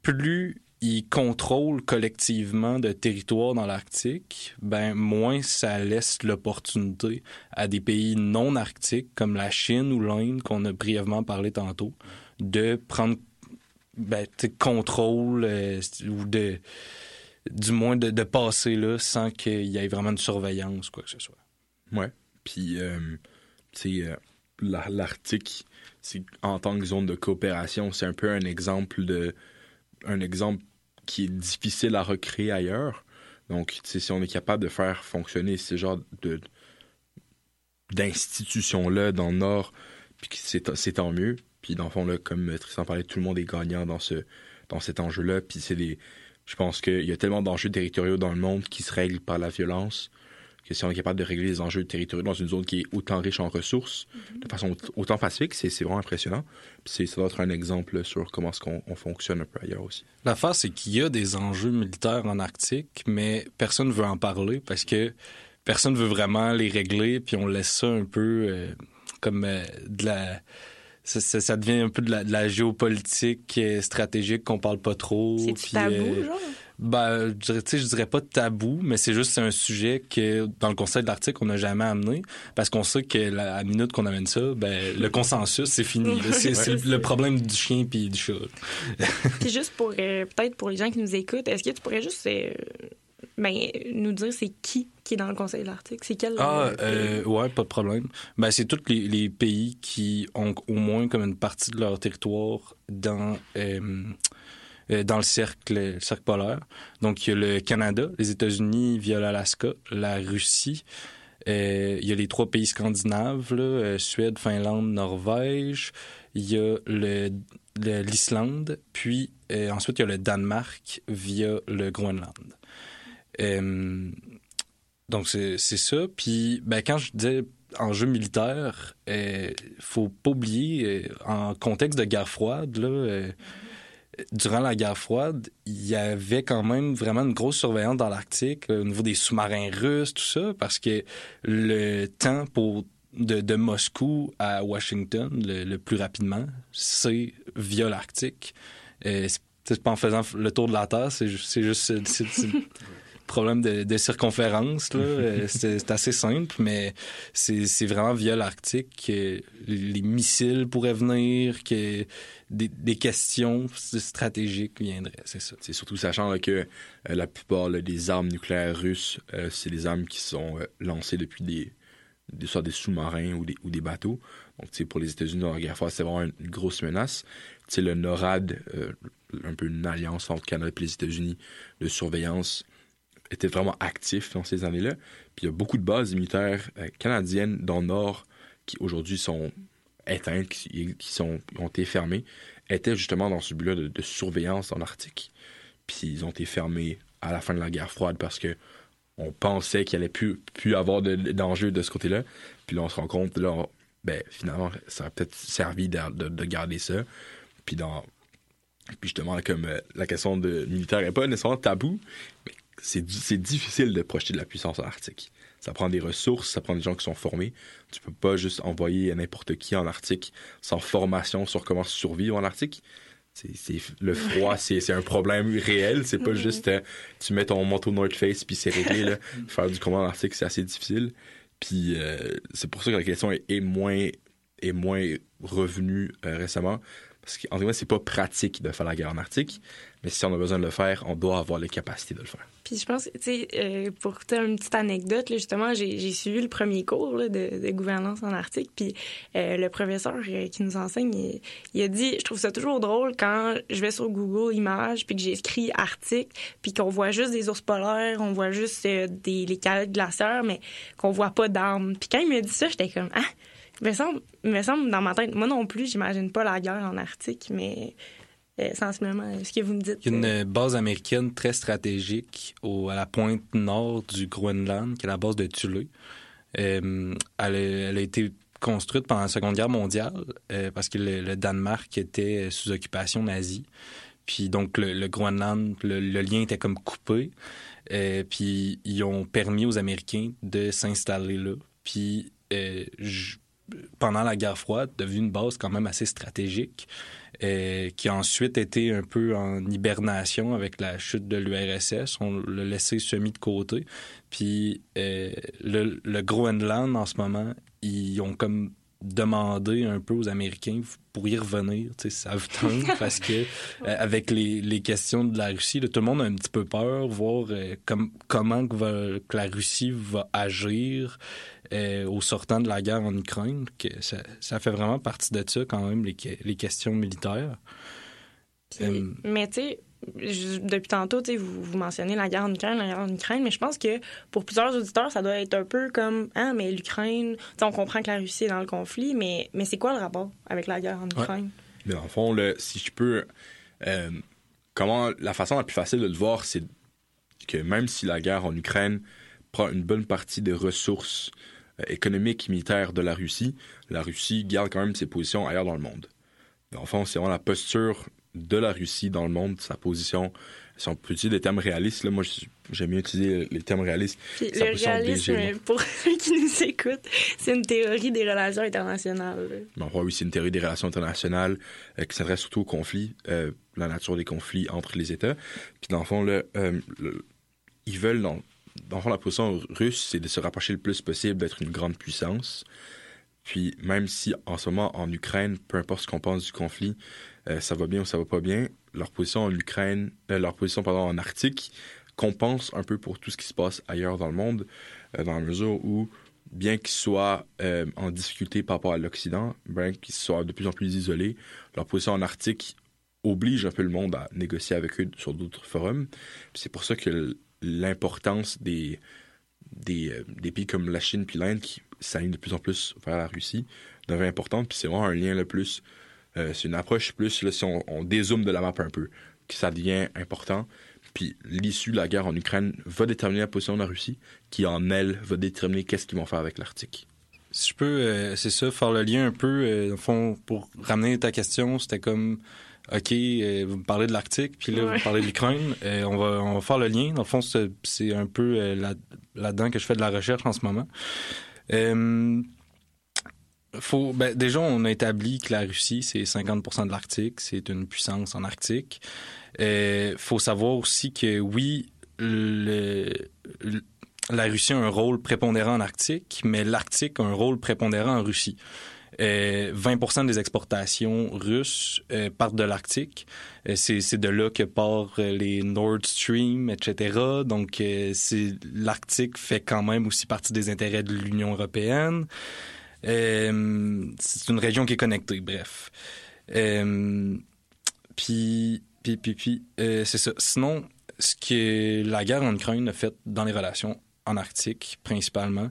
Speaker 3: plus ils contrôlent collectivement de territoires dans l'Arctique, ben moins ça laisse l'opportunité à des pays non arctiques comme la Chine ou l'Inde qu'on a brièvement parlé tantôt de prendre ben, contrôle euh, ou de du moins de, passer là sans qu'il y ait vraiment une surveillance quoi que ce soit.
Speaker 2: Ouais. Puis euh, euh l'Arctique en tant que zone de coopération, c'est un peu un exemple de un exemple qui est difficile à recréer ailleurs. Donc, si on est capable de faire fonctionner ce genre de d'institutions-là dans le Nord, c'est tant mieux. Puis dans le fond, là, comme Tristan parlait, tout le monde est gagnant dans, ce, dans cet enjeu-là. Puis c'est des... Je pense qu'il y a tellement d'enjeux territoriaux dans le monde qui se règlent par la violence que si on est capable de régler les enjeux territoriaux dans une zone qui est autant riche en ressources, mhm. de façon autant pacifique, c'est vraiment impressionnant. Puis ça doit être un exemple sur comment est-ce qu'on fonctionne un peu ailleurs aussi.
Speaker 3: L'affaire, c'est qu'il y a des enjeux militaires en Arctique, mais personne ne veut en parler parce que personne ne veut vraiment les régler, puis on laisse ça un peu euh, comme euh, de la... Ça, devient un peu de la, géopolitique euh, stratégique qu'on parle pas trop.
Speaker 1: C'est tabou, genre?
Speaker 3: Ben, je dirais, je dirais pas tabou, mais c'est juste un sujet que dans le Conseil de l'Arctique, on n'a jamais amené parce qu'on sait que la, à la minute qu'on amène ça, ben, le consensus, c'est fini. c'est le problème du chien puis du chat.
Speaker 1: puis juste pour, euh, peut-être pour les gens qui nous écoutent, est-ce que tu pourrais juste euh, ben, nous dire c'est qui qui est dans le Conseil de l'Arctique? C'est quel?
Speaker 3: Ah, euh, ouais, pas de problème. Ben, c'est tous les, les, pays qui ont au moins comme une partie de leur territoire dans euh, dans le cercle, cercle polaire. Donc, il y a le Canada, les États-Unis via l'Alaska, la Russie. Euh, il y a les trois pays scandinaves, là, euh, Suède, Finlande, Norvège. Il y a l'Islande, puis ensuite il y a le Danemark via le Groenland. donc c'est ça. Puis ben, quand je disais enjeux militaires, il faut pas oublier, en contexte de guerre froide, là, durant la guerre froide, il y avait quand même vraiment une grosse surveillance dans l'Arctique au niveau des sous-marins russes, tout ça, parce que le temps pour de, Moscou à Washington le, plus rapidement, c'est via l'Arctique. C'est pas en faisant le tour de la Terre, c'est juste problème de, circonférence. Euh, c'est assez simple, mais c'est vraiment via l'Arctique que les missiles pourraient venir, que des, questions stratégiques viendraient. C'est ça.
Speaker 2: C'est surtout sachant que euh, la plupart des armes nucléaires russes, euh, c'est des armes qui sont lancées depuis des, soit des sous-marins ou des, ou des bateaux. Donc, pour les États-Unis dans la guerre froide, c'est vraiment une, grosse menace. le NORAD, un peu une alliance entre Canada et les États-Unis de surveillance, était vraiment actif dans ces années-là. Puis il y a beaucoup de bases militaires euh, canadiennes dans le Nord qui aujourd'hui sont éteintes, qui, sont, ont été fermées, étaient justement dans ce but-là de, surveillance en Arctique. Puis ils ont été fermés à la fin de la guerre froide parce que on pensait qu'il allait plus, plus avoir d'enjeux de, ce côté-là. Puis là, on se rend compte, là, ben, finalement, ça a peut-être servi de, de, garder ça. Puis dans puis justement, comme euh, la question de militaire n'est pas nécessairement tabou, mais c'est difficile de projeter de la puissance en Arctique. Ça prend des ressources, ça prend des gens qui sont formés. Tu peux pas juste envoyer n'importe qui en Arctique sans formation sur comment survivre en Arctique. C'est le froid, c'est un problème réel. C'est pas juste euh, tu mets ton manteau North Face puis c'est réglé. Là. Faire du combat en Arctique, c'est assez difficile. Puis euh, c'est pour ça que la question est, moins est moins revenue euh, récemment. Parce qu'en tout cas, c'est pas pratique de faire la guerre en Arctique. Mais si on a besoin de le faire, on doit avoir les capacités de le faire.
Speaker 1: Puis je pense, tu sais, euh, pour une petite anecdote, justement, j'ai suivi le premier cours de, gouvernance en Arctique. Puis euh, le professeur euh, qui nous enseigne, il, a dit Je trouve ça toujours drôle quand je vais sur Google Images, puis que j'écris Arctique, puis qu'on voit juste des ours polaires, on voit juste des, les calottes glaciaires, mais qu'on voit pas d'armes. Puis quand il m'a dit ça, j'étais comme Ah, me semble, me semble dans ma tête, moi non plus, j'imagine pas la guerre en Arctique, mais euh, sensiblement ce que vous me dites.
Speaker 3: Il y a une
Speaker 1: euh,
Speaker 3: base américaine très stratégique au, à la pointe nord du Groenland, qui est la base de Thule. Euh, elle, a, été construite pendant la Seconde Guerre mondiale parce que le, Danemark était sous occupation nazie. Puis donc le, Groenland, le, lien était comme coupé. puis ils ont permis aux Américains de s'installer là. Puis pendant la guerre froide, devenu une base quand même assez stratégique, euh, qui a ensuite été un peu en hibernation avec la chute de l'URSS. On l'a laissé semi de côté. Puis euh, le, le, Groenland, en ce moment, ils ont comme demandé un peu aux Américains pour y revenir, ça vous tente, parce que euh, avec les, les, questions de la Russie, tout le monde a un petit peu peur, voir comment que, que, la Russie va agir, euh, au sortant de la guerre en Ukraine, que ça, fait vraiment partie de ça quand même, les, les questions militaires.
Speaker 1: Euh, mais tu sais, depuis tantôt, vous, vous mentionnez la guerre en Ukraine, la guerre en Ukraine, mais je pense que pour plusieurs auditeurs, ça doit être un peu comme Ah, mais l'Ukraine, on comprend que la Russie est dans le conflit, mais, mais c'est quoi le rapport avec la guerre en Ukraine?
Speaker 2: Mais en fond, le, si je peux. Euh, comment La façon la plus facile de le voir, c'est que même si la guerre en Ukraine prend une bonne partie des ressources euh, économique militaire de la Russie, la Russie garde quand même ses positions ailleurs dans le monde. En fond, c'est vraiment la posture de la Russie dans le monde, sa position. Si on peut utiliser des termes réalistes, là, moi j'aime bien utiliser les termes réalistes.
Speaker 1: le réalisme, pour ceux qui nous écoutent, c'est une théorie des relations internationales.
Speaker 2: Bon, oui, c'est une théorie des relations internationales euh, qui s'adresse surtout aux conflits, euh, la nature des conflits entre les États. Puis dans le fond, là, ils veulent, dans, dans la position russe, c'est de se rapprocher le plus possible d'être une grande puissance. Puis même si en ce moment en Ukraine, peu importe ce qu'on pense du conflit, euh, ça va bien ou ça va pas bien, leur position en Ukraine, euh, leur position pardon en Arctique compense un peu pour tout ce qui se passe ailleurs dans le monde, euh, dans la mesure où bien qu'ils soient en difficulté par rapport à l'Occident, bien qu'ils soient de plus en plus isolés, leur position en Arctique oblige un peu le monde à négocier avec eux sur d'autres forums. C'est pour ça que l'importance des, euh, des, pays comme la Chine puis l'Inde qui s'alignent de plus en plus vers la Russie devient importante. Puis c'est vraiment un lien le plus. Euh, c'est une approche plus, si on, on, dézoome de la map un peu, que ça devient important. Puis l'issue de la guerre en Ukraine va déterminer la position de la Russie, qui en elle va déterminer qu'est-ce qu'ils vont faire avec l'Arctique.
Speaker 3: Si je peux, euh, c'est ça, faire le lien un peu, euh, au fond, pour ramener ta question, c'était comme, OK, euh, vous me parlez de l'Arctique, puis là,
Speaker 1: Ouais.
Speaker 3: vous parlez de l'Ukraine. Euh, on, va, on va faire le lien. Dans le fond, c'est un peu euh, là- là-dedans que je fais de la recherche en ce moment. Euh, faut, ben, déjà, on a établi que la Russie, c'est 50% de l'Arctique. C'est une puissance en Arctique. Il faut savoir aussi que, oui, le, le- la Russie a un rôle prépondérant en Arctique, mais l'Arctique a un rôle prépondérant en Russie. Euh, 20% des exportations russes euh, partent de l'Arctique. Euh, c'est, de là que partent euh, les Nord Stream, etc. Donc, l'Arctique fait quand même aussi partie des intérêts de l'Union européenne. C'est une région qui est connectée, bref. Puis, c'est ça. Sinon, ce que la guerre en Ukraine a fait dans les relations en Arctique, principalement,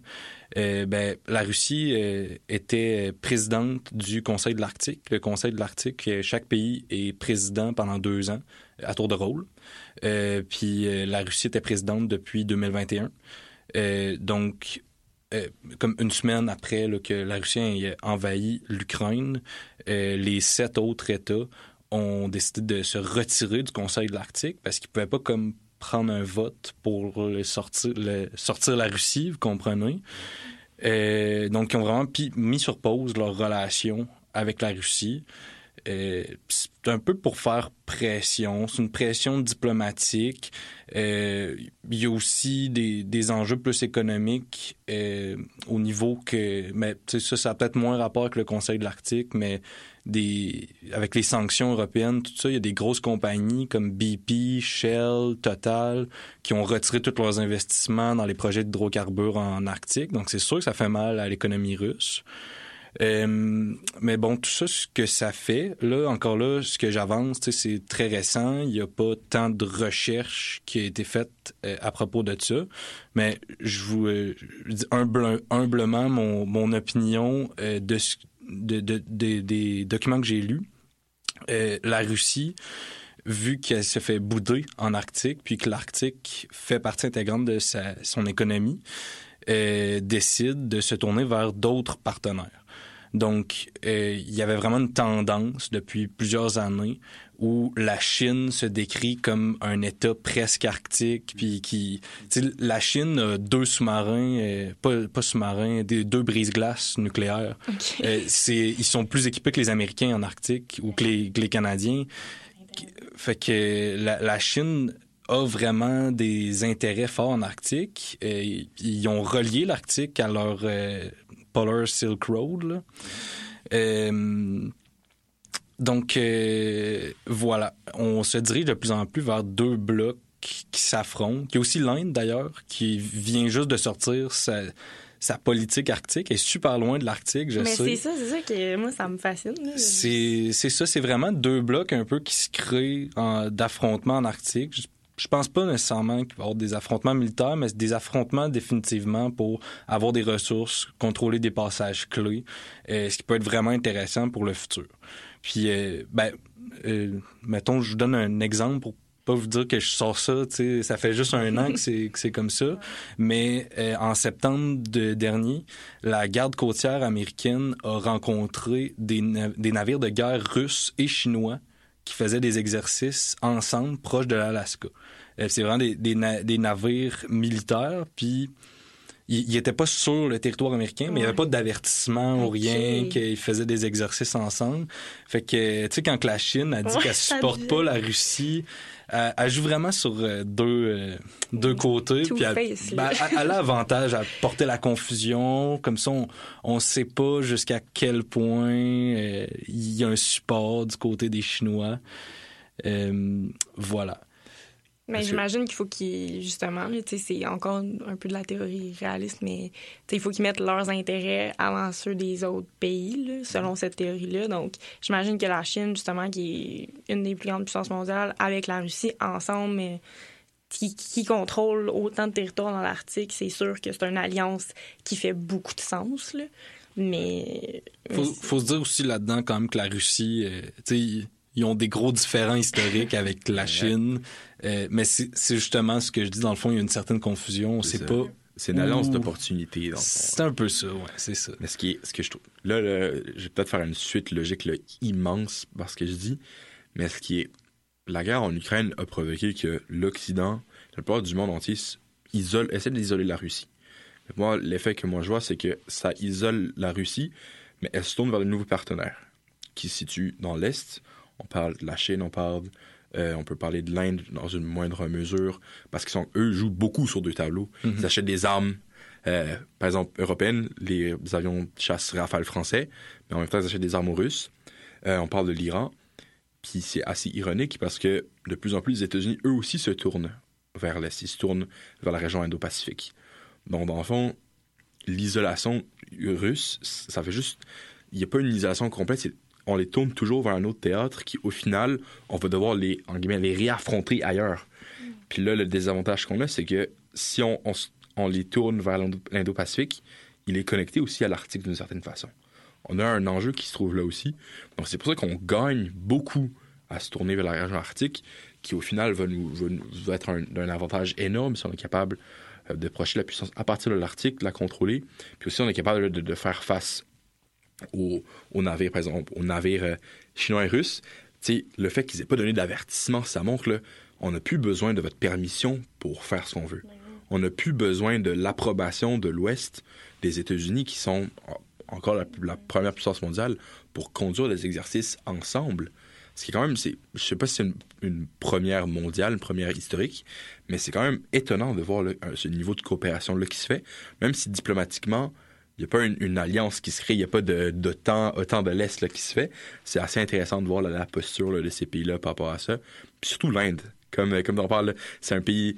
Speaker 3: euh, ben, la Russie euh, était présidente du Conseil de l'Arctique. Le Conseil de l'Arctique, euh, chaque pays est président pendant deux ans, à tour de rôle. Euh, puis euh, la Russie était présidente depuis 2021. Euh, donc, euh, comme une semaine après que la Russie ait envahi l'Ukraine, euh, les sept autres États ont décidé de se retirer du Conseil de l'Arctique parce qu'ils ne pouvaient pas comme prendre un vote pour sortir, sortir la Russie, vous comprenez? Euh, donc, ils ont vraiment mis sur pause leur relation avec la Russie. Euh, c'est un peu pour faire pression. C'est une pression diplomatique. Euh, il y a aussi des, des enjeux plus économiques au niveau que... Mais ça, ça a peut-être moins rapport avec le Conseil de l'Arctique, mais des, avec les sanctions européennes, tout ça, il y a des grosses compagnies comme BP, Shell, Total, qui ont retiré tous leurs investissements dans les projets d'hydrocarbures en Arctique. Donc, c'est sûr que ça fait mal à l'économie russe. Euh, mais bon, tout ça, ce que ça fait, là, encore là, ce que j'avance, c'est très récent. Il n'y a pas tant de recherche qui a été faite euh, à propos de ça. Mais je vous euh, dis humble- humblement mon, mon opinion euh, de, ce- de, de- de- des documents que j'ai lus. Euh, la Russie, vu qu'elle se fait bouder en Arctique, puis que l'Arctique fait partie intégrante de sa, son économie, euh, décide de se tourner vers d'autres partenaires. Donc, euh, il y avait vraiment une tendance depuis plusieurs années où la Chine se décrit comme un État presque arctique, puis qui, la Chine a deux sous-marins, euh, pas, pas sous-marins, des deux brise-glaces nucléaires. Euh, c'est, ils sont plus équipés que les Américains en Arctique ou que les, que les Canadiens. Fait que la, la Chine a vraiment des intérêts forts en Arctique. Euh, ils ont relié l'Arctique à leur euh, Polar Silk Road. là. Euh, donc, euh, voilà. On se dirige de plus en plus vers deux blocs qui s'affrontent. Il y a aussi l'Inde, d'ailleurs, qui vient juste de sortir sa, sa politique arctique. Elle est super loin de l'Arctique, je
Speaker 1: Mais
Speaker 3: sais.
Speaker 1: c'est ça, c'est ça que moi, ça me fascine.
Speaker 3: C'est ça, c'est vraiment deux blocs un peu qui se créent en- d'affrontements en Arctique. Je, pense pas nécessairement qu'il va y avoir des affrontements militaires, mais des affrontements définitivement pour avoir des ressources, contrôler des passages clés, euh, ce qui peut être vraiment intéressant pour le futur. Puis, euh, ben, euh, mettons, je vous donne un exemple pour pas vous dire que je sors ça, tu sais, ça fait juste un an que c'est que c'est comme ça, mais en septembre de dernier, la garde côtière américaine a rencontré des, des navires de guerre russes et chinois qui faisaient des exercices ensemble proches de l'Alaska. Euh, c'est vraiment des, des, na- des navires militaires, puis ils n'étaient pas sur le territoire américain, mais il n'y avait pas d'avertissement ou rien qu'ils faisaient des exercices ensemble. Fait que, tu sais, quand la Chine a dit
Speaker 1: Ouais,
Speaker 3: qu'elle supporte pas la Russie, elle, elle joue vraiment sur euh, deux, euh, deux côtés.
Speaker 1: Two
Speaker 3: Puis elle,
Speaker 1: face, là.
Speaker 3: ben, elle- elle a avantage à porter la confusion. Comme ça, on ne sait pas jusqu'à quel point euh, il y a un support du côté des Chinois. Euh, voilà.
Speaker 1: Mais j'imagine qu'il faut qu'ils, justement, c'est encore un peu de la théorie réaliste, mais il faut qu'ils mettent leurs intérêts avant ceux des autres pays, là, selon cette théorie-là. Donc, j'imagine que la Chine, justement, qui est une des plus grandes puissances mondiales, avec la Russie, ensemble, mais qui, qui contrôle autant de territoires dans l'Arctique, c'est sûr que c'est une alliance qui fait beaucoup de sens, là. Mais.
Speaker 3: Faut, faut se dire aussi là-dedans quand même que la Russie, euh, tu sais, ils- ont des gros différends historiques avec la Chine. Euh, mais c'est justement ce que je dis. Dans le fond, il y a une certaine confusion. On
Speaker 2: C'est
Speaker 3: sait
Speaker 2: ça.
Speaker 3: pas
Speaker 2: C'est une alliance d'opportunités.
Speaker 3: C'est un peu ça, ouais, c'est ça.
Speaker 2: Mais ce, qui est, ce que je trouve. Là, là, je vais peut-être faire une suite logique là, immense parce que je dis. Mais ce qui est. La guerre en Ukraine a provoqué que l'Occident, la plupart du monde entier, isole, essaie d'isoler la Russie. Moi, l'effet que moi je vois, c'est que ça isole la Russie, mais elle se tourne vers de nouveaux partenaires qui se situent dans l'Est. On parle de la Chine, on parle. euh, on peut parler de l'Inde dans une moindre mesure, parce qu'ils sont, eux, jouent beaucoup sur deux tableaux.
Speaker 3: Mhm.
Speaker 2: Ils achètent des armes, euh, par exemple, européennes, les avions de chasse Rafale français, mais en même temps, ils achètent des armes aux Russes. Euh, on parle de l'Iran. Puis c'est assez ironique parce que de plus en plus, les États-Unis, eux aussi, se tournent vers l'Est. Ils se tournent vers la région Indo-Pacifique. Donc, dans le fond, l'isolation russe, ça fait juste. Il n'y a pas une isolation complète, c'est- on les tourne toujours vers un autre théâtre qui, au final, on va devoir les, en guillemets, les réaffronter ailleurs. Puis là, le désavantage qu'on a, c'est que si on, on les tourne vers l'Indo- l'Indo-Pacifique, il est connecté aussi à l'Arctique d'une certaine façon. On a un enjeu qui se trouve là aussi. Donc c'est pour ça qu'on gagne beaucoup à se tourner vers la région arctique, qui au final va nous, va être un, un avantage énorme si on est capable euh, de projeter la puissance à partir de l'Arctique, de la contrôler. Puis aussi on est capable de, de faire face aux, aux navires, par exemple, aux navires euh, chinois et russes. Le fait qu'ils aient pas donné d'avertissement, ça montre là, on n'a plus besoin de votre permission pour faire ce qu'on veut. On n'a plus besoin de l'approbation de l'Ouest des États-Unis, qui sont en- encore la, la première puissance mondiale, pour conduire des exercices ensemble. Ce qui est quand même, c'est, je sais pas si c'est une, une première mondiale, une première historique, mais c'est quand même étonnant de voir ce niveau de coopération-là qui se fait, même si diplomatiquement, il n'y a pas une, une alliance qui se crée, il n'y a pas de, d'OTAN, OTAN de l'Est là, qui se fait. C'est assez intéressant de voir la posture de ces pays-là par rapport à ça. Puis surtout l'Inde, comme, comme on parle, c'est un pays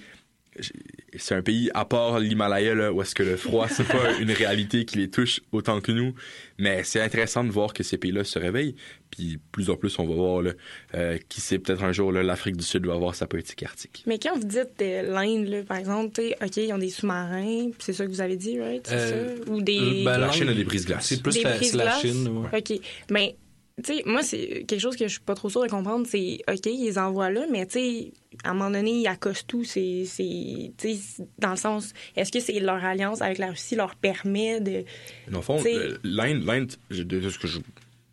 Speaker 2: c'est un pays à part l'Himalaya là, où est-ce que le froid c'est pas une réalité qui les touche autant que nous mais c'est intéressant de voir que ces pays-là se réveillent puis plus en plus on va voir là, euh, qui sait peut-être un jour là, l'Afrique du Sud va avoir sa politique arctique
Speaker 1: Mais quand vous dites euh, l'Inde, là, par exemple, tu sais, OK, ils ont des sous-marins, puis c'est ça que vous avez dit, right? C'est
Speaker 3: Euh,
Speaker 1: ça? Ou des.
Speaker 3: Ben,
Speaker 2: la Chine a des brises-glaces.
Speaker 3: C'est plus
Speaker 1: des
Speaker 3: la, la? Chine, ouais.
Speaker 1: OK. Mais, tu sais, moi, c'est quelque chose que je suis pas trop sûre de comprendre. C'est, OK, ils envoient là, mais, tu sais, à un moment donné, ils accostent tout. C'est, c'est, tu sais, dans le sens, est-ce que c'est leur alliance avec la Russie leur permet de.
Speaker 2: dans le fond l'Inde l'Inde je- de ce que je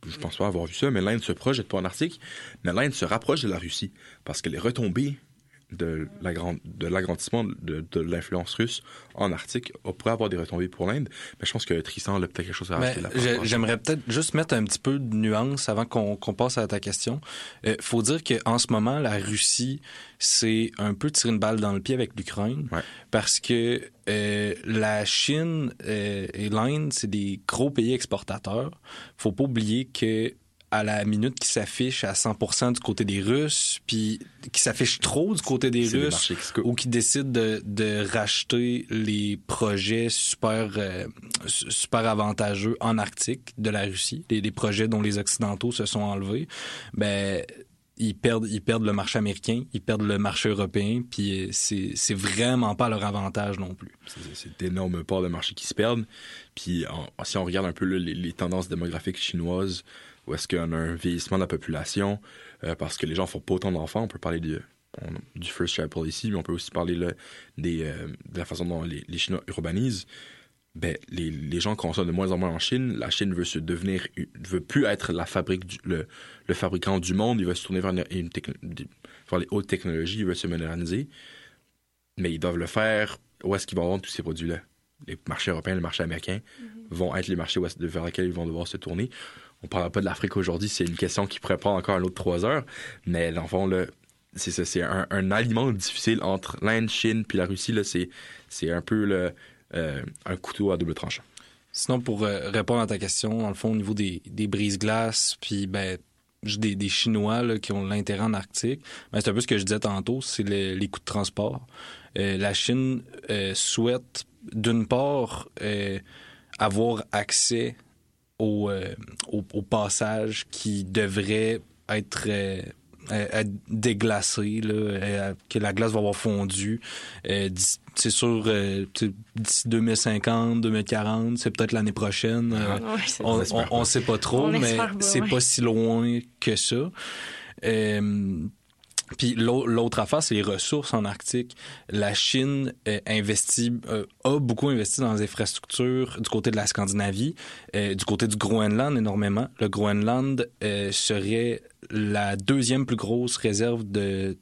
Speaker 2: je pense pas avoir vu ça mais l'Inde se projette pas en Arctique mais l'Inde se rapproche de la Russie parce que les retombées de l'agrand- de l'agrandissement de, de l'influence russe en Arctique on pourrait avoir des retombées pour l'Inde mais je pense que Tristan a peut-être quelque chose à rajouter là
Speaker 3: j'ai- J'aimerais peut-être juste mettre un petit peu de nuance avant qu'on passe à ta question. Il faut dire qu'en ce moment, la Russie, c'est un peu tirer une balle dans le pied avec l'Ukraine
Speaker 2: Ouais.
Speaker 3: parce que euh, la Chine euh, et l'Inde, c'est des gros pays exportateurs. faut pas oublier que à la minute qui s'affiche à 100% du côté des Russes, puis qui s'affiche trop du côté des Russes,
Speaker 2: qui
Speaker 3: ou qui décident de, de racheter les projets super, euh, su- super avantageux en Arctique de la Russie, les, les projets dont les Occidentaux se sont enlevés, ben ils perdent, ils perdent le marché américain, ils perdent le marché européen, puis euh, c'est c'est vraiment pas leur avantage non plus.
Speaker 2: C'est- C'est d'énormes parts de marché qui se perdent. Puis en- si on regarde un peu là, les, les tendances démographiques chinoises, où est-ce qu'on a un vieillissement de la population, euh, parce que les gens font pas autant d'enfants, on peut parler de, on- du First Child Policy, mais on peut aussi parler là, des, euh, de la façon dont les, les Chinois urbanisent. Ben, les, les gens consomment de moins en moins en Chine. La Chine veut se devenir, veut plus être la fabrique, du, le, le fabricant du monde. Il va se tourner vers, une, une techno- des- vers les hautes technologies. Il veut se moderniser. Mais ils doivent le faire. Où est-ce qu'ils vont vendre tous ces produits-là? Les marchés européens, les marchés américains vont être les marchés vers lesquels ils vont devoir se tourner. On parlera pas de l'Afrique aujourd'hui. C'est une question qui pourrait prendre encore un autre trois heures. Mais dans fond, c'est ça. C'est un, aliment difficile entre l'Inde, Chine puis la Russie. C'est, un peu euh, un couteau à double tranchant.
Speaker 3: Sinon, pour euh, répondre à ta question, dans le fond, au niveau des, brises-glaces, puis ben, des, Chinois qui ont l'intérêt en Arctique, ben, c'est un peu ce que je disais tantôt, c'est le- les coûts de transport. Euh, la Chine souhaite, d'une part, avoir accès au, euh, au, au passage qui devrait être... euh, euh, être déglacé, là, euh, que la glace va avoir fondu. Euh, d'ici- c'est sûr, euh, d'ici 2050, 2040, c'est peut-être l'année prochaine. euh,
Speaker 1: Ouais, c'est-
Speaker 3: on, on, on sait pas trop,
Speaker 1: On
Speaker 3: mais c'est
Speaker 1: ouais.
Speaker 3: pas si loin que ça. Euh, Puis l'autre affaire, c'est les ressources en Arctique. La Chine euh, investit, euh, a beaucoup investi dans les infrastructures du côté de la Scandinavie, euh, du côté du Groenland énormément. Le Groenland serait la deuxième plus grosse réserve de,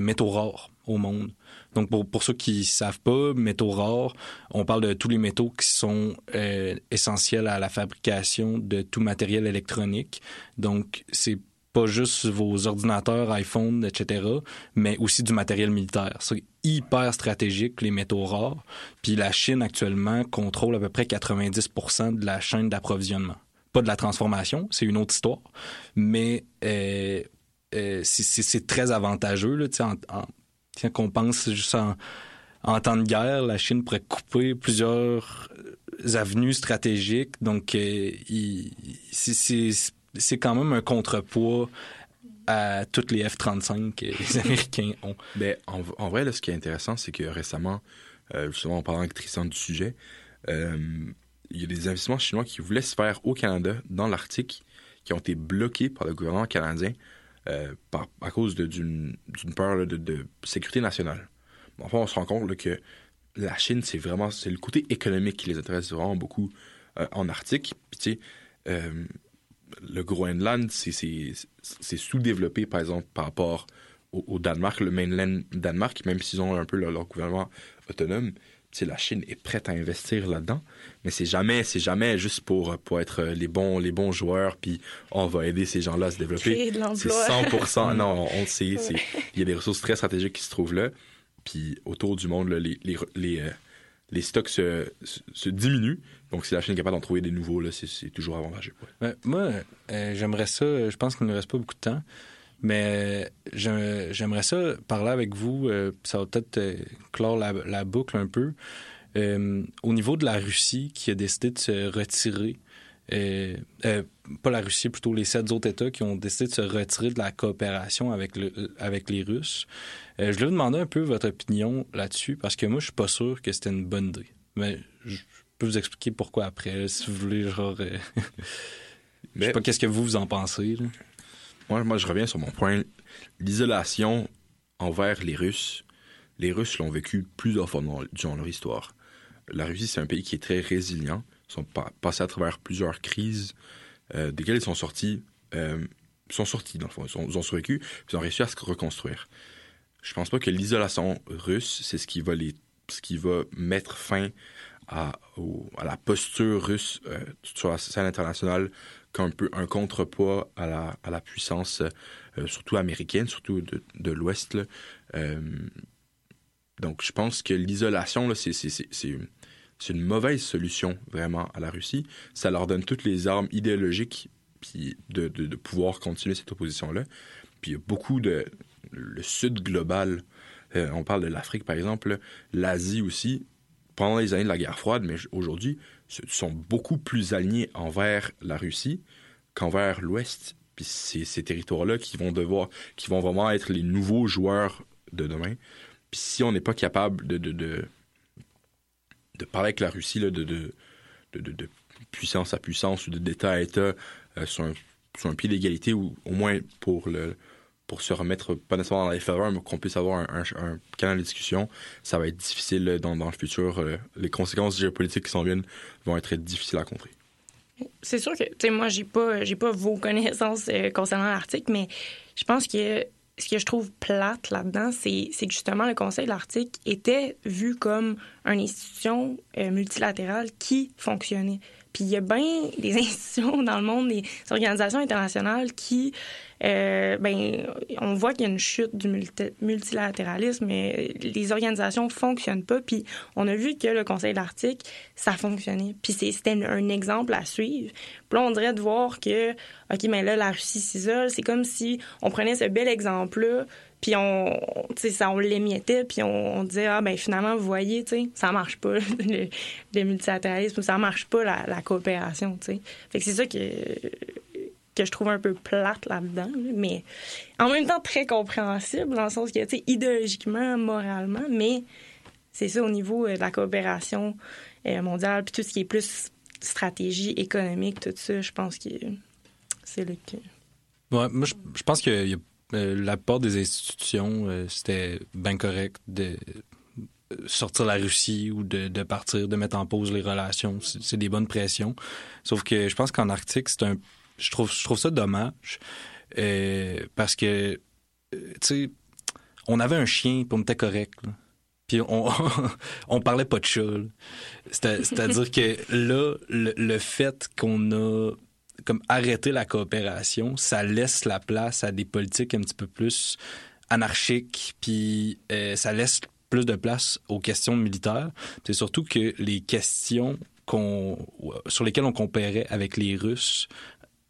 Speaker 3: métaux rares au monde. Donc, pour, pour ceux qui savent pas, métaux rares, on parle de tous les métaux qui sont essentiels à la fabrication de tout matériel électronique. Donc, c'est pas juste vos ordinateurs, iPhone, etc., mais aussi du matériel militaire. C'est hyper stratégique, les métaux rares. Puis la Chine, actuellement, contrôle à peu près 90 de la chaîne d'approvisionnement. Pas de la transformation, c'est une autre histoire, mais euh, euh, c'est très avantageux. Là, en, en, qu'on pense juste en, temps de guerre, la Chine pourrait couper plusieurs avenues stratégiques. Donc, euh, c'est c'est quand même un contrepoids à toutes les F-35 que les Américains ont.
Speaker 2: Ben, en, vrai, là, ce qui est intéressant, c'est que récemment, euh, justement en parlant avec Tristan du sujet, euh, il y a des investissements chinois qui voulaient se faire au Canada, dans l'Arctique, qui ont été bloqués par le gouvernement canadien euh, à cause d'une peur de, sécurité nationale. Enfin, on se rend compte que la Chine, c'est vraiment c'est le côté économique qui les intéresse vraiment beaucoup en Arctique. Puis, tu sais, le Groenland, c'est sous-développé, par exemple, par rapport au, Danemark, le mainland Danemark, même s'ils ont un peu leur, gouvernement autonome. la Chine est prête à investir là-dedans, mais c'est jamais, c'est jamais juste pour, pour être les bons, les bons joueurs, puis on va aider ces gens-là à se développer. C'est 100%. non, on, le sait. Il y a des ressources très stratégiques qui se trouvent là. Puis autour du monde, les, les, les, euh, les stocks se, se, diminuent. Donc, si la Chine est capable d'en trouver des nouveaux, là, c'est, toujours avantageux.
Speaker 3: moi, euh, j'aimerais ça. Je pense qu'il ne reste pas beaucoup de temps. Mais j'aimerais ça parler avec vous. Euh, ça va peut-être euh, clore la, boucle un peu. au niveau de la Russie qui a décidé de se retirer euh, euh, pas la Russie, plutôt les sept autres États qui ont décidé de se retirer de la coopération avec, le, avec les Russes. Euh, je voulais vous demander un peu votre opinion là-dessus, parce que moi, je suis pas sûr que c'était une bonne idée. Mais je peux vous expliquer pourquoi après, si vous voulez, genre... je sais pas qu'est-ce que vous, vous en pensez.
Speaker 2: Moi, moi, je reviens sur mon point. L'isolation envers les Russes, les Russes l'ont vécu plusieurs fois durant leur histoire. La Russie, c'est un pays qui est très résilient sont passés à travers plusieurs crises euh, desquelles ils sont sortis, euh, sont sortis dans le fond, ils, ont survécu, ils ont réussi à se reconstruire. Je pense pas que l'isolation russe, c'est ce qui va les, ce qui va mettre fin à, la posture russe euh, sur la scène internationale comme un peu un contrepoids à la, à la puissance, euh, surtout américaine, surtout de, l'Ouest. donc, je pense que l'isolation, c'est une mauvaise solution vraiment à la Russie. Ça leur donne toutes les armes idéologiques puis de, pouvoir continuer cette opposition-là. Puis il y a beaucoup de... Le Sud global, euh, on parle de l'Afrique par exemple, l'Asie aussi, pendant les années de la guerre froide, mais aujourd'hui, sont beaucoup plus alignés envers la Russie qu'envers l'Ouest. Puis c'est ces territoires-là qui vont devoir, qui vont vraiment être les nouveaux joueurs de demain. Puis si on n'est pas capable de, de de parler avec la Russie de, de, de, puissance à puissance ou d'État à État euh, sur, un, pied d'égalité ou au moins pour le pour se remettre pas nécessairement dans les faveurs, mais qu'on puisse avoir un, canal de discussion, ça va être difficile dans, dans le futur. Euh, les conséquences géopolitiques qui s'en viennent vont être difficiles à contrer.
Speaker 1: C'est sûr que, tu sais, moi, j'ai pas, pas vos connaissances euh, concernant l'article, mais je pense que ce que je trouve plate là-dedans, c'est que justement le Conseil de l'Arctique était vu comme une institution euh, multilatérale qui fonctionnait. Puis il y a bien des institutions dans le monde, des organisations internationales qui, euh, ben, on voit qu'il y a une chute du multilatéralisme, mais les organisations fonctionnent pas. Puis on a vu que le Conseil de l'Arctique, ça fonctionnait. Puis c'était un exemple à suivre. Puis là, on dirait de voir que, OK, mais là, la Russie s'isole. C'est comme si on prenait ce bel exemple-là, puis on, ça, on l'émiettait, puis on, disait, ah, ben finalement, vous voyez, tu ça marche pas, le, multilatéralisme, ça marche pas, la, coopération, tu sais. Fait que c'est ça que, que je trouve un peu plate là-dedans, mais en même temps très compréhensible, dans le sens que, tu sais, idéologiquement, moralement, mais c'est ça au niveau euh, de la coopération euh, mondiale, puis tout ce qui est plus stratégie économique, tout ça, je pense que c'est le cas.
Speaker 3: Ouais, moi, je, pense qu'il y a euh, la part des institutions, euh, c'était bien correct de sortir la Russie ou de, partir, de mettre en pause les relations. C'est des bonnes pressions. Sauf que je pense qu'en Arctique, c'est un. Je trouve, je trouve ça dommage. Euh, parce que, tu sais, on avait un chien, puis on était correct. Puis on, on parlait pas de chat. C'est-à-dire que là, le, le fait qu'on a comme arrêté la coopération, ça laisse la place à des politiques un petit peu plus anarchiques, puis euh, ça laisse plus de place aux questions militaires. C'est surtout que les questions qu'on, sur lesquelles on comparait avec les Russes,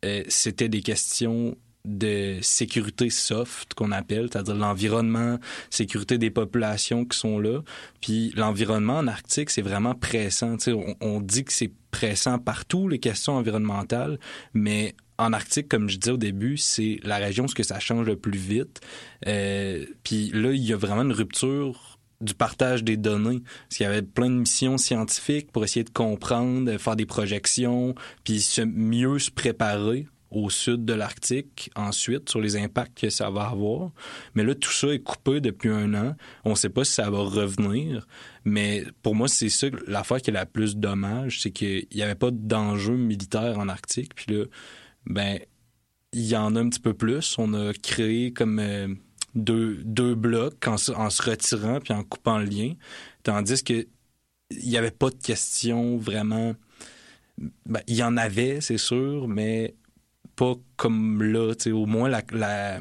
Speaker 3: euh, c'était des questions de sécurité soft qu'on appelle, c'est-à-dire l'environnement, sécurité des populations qui sont là. Puis l'environnement en Arctique, c'est vraiment pressant. On, dit que c'est pressant partout, les questions environnementales, mais en Arctique, comme je disais au début, c'est la région où ça change le plus vite. Euh, puis là, il y a vraiment une rupture du partage des données. Parce qu'il y avait plein de missions scientifiques pour essayer de comprendre, faire des projections, puis se mieux se préparer au sud de l'Arctique ensuite sur les impacts que ça va avoir. Mais là, tout ça est coupé depuis un an. On ne sait pas si ça va revenir. Mais pour moi, c'est ça l'affaire qui est la plus dommage, c'est qu'il n'y avait pas d'enjeu militaire en Arctique. Puis là, ben, il y en a un petit peu plus. On a créé comme euh, deux, deux blocs en, se retirant puis en coupant le lien. Tandis que il n'y avait pas de questions vraiment. Ben, il y en avait, c'est sûr, mais pas comme là. Au moins, la,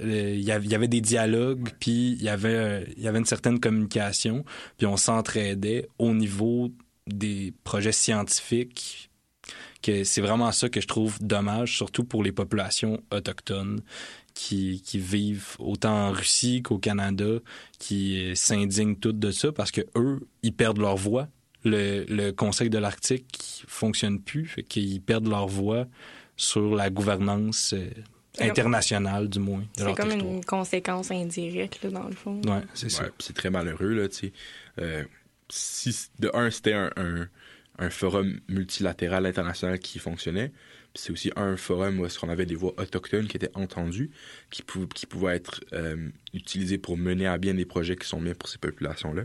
Speaker 3: il y avait des dialogues, puis il y avait, il y avait une certaine communication, puis on s'entraidait au niveau des projets scientifiques. Que c'est vraiment ça que je trouve dommage, surtout pour les populations autochtones qui, qui vivent autant en Russie qu'au Canada, qui s'indignent toutes de ça parce que eux, ils perdent leur voix. Le, le Conseil de l'Arctique fonctionne plus, fait qu'ils perdent leur voix sur la gouvernance euh, internationale, du moins.
Speaker 1: C'est comme une conséquence indirecte, là, dans le fond.
Speaker 3: Oui, c'est ça.
Speaker 2: c'est très malheureux, là, tu sais. Euh, si, de un, c'était un, un, un, forum multilatéral international qui fonctionnait, puis c'est aussi un forum où est-ce qu'on avait des voix autochtones qui étaient entendues, qui, pou qui pouvaient être euh, utilisées pour mener à bien des projets qui sont bien pour ces populations-là.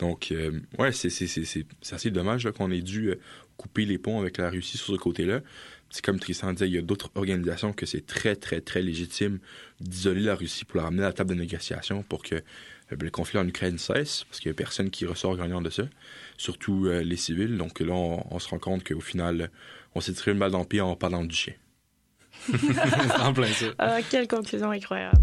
Speaker 2: Donc, euh, ouais, c'est assez dommage qu'on ait dû euh, couper les ponts avec la Russie sur ce côté-là c'est comme Tristan disait, il y a d'autres organisations que c'est très, très, très légitime d'isoler la Russie pour la ramener à la table de négociation pour que euh, le conflit en Ukraine cesse, parce qu'il n'y a personne qui ressort gagnant de ça, surtout euh, les civils. Donc là, on, se rend compte qu'au final, on s'est tiré une balle dans le pied en parlant du chien.
Speaker 3: en plein ça.
Speaker 1: Ah, quelle conclusion incroyable.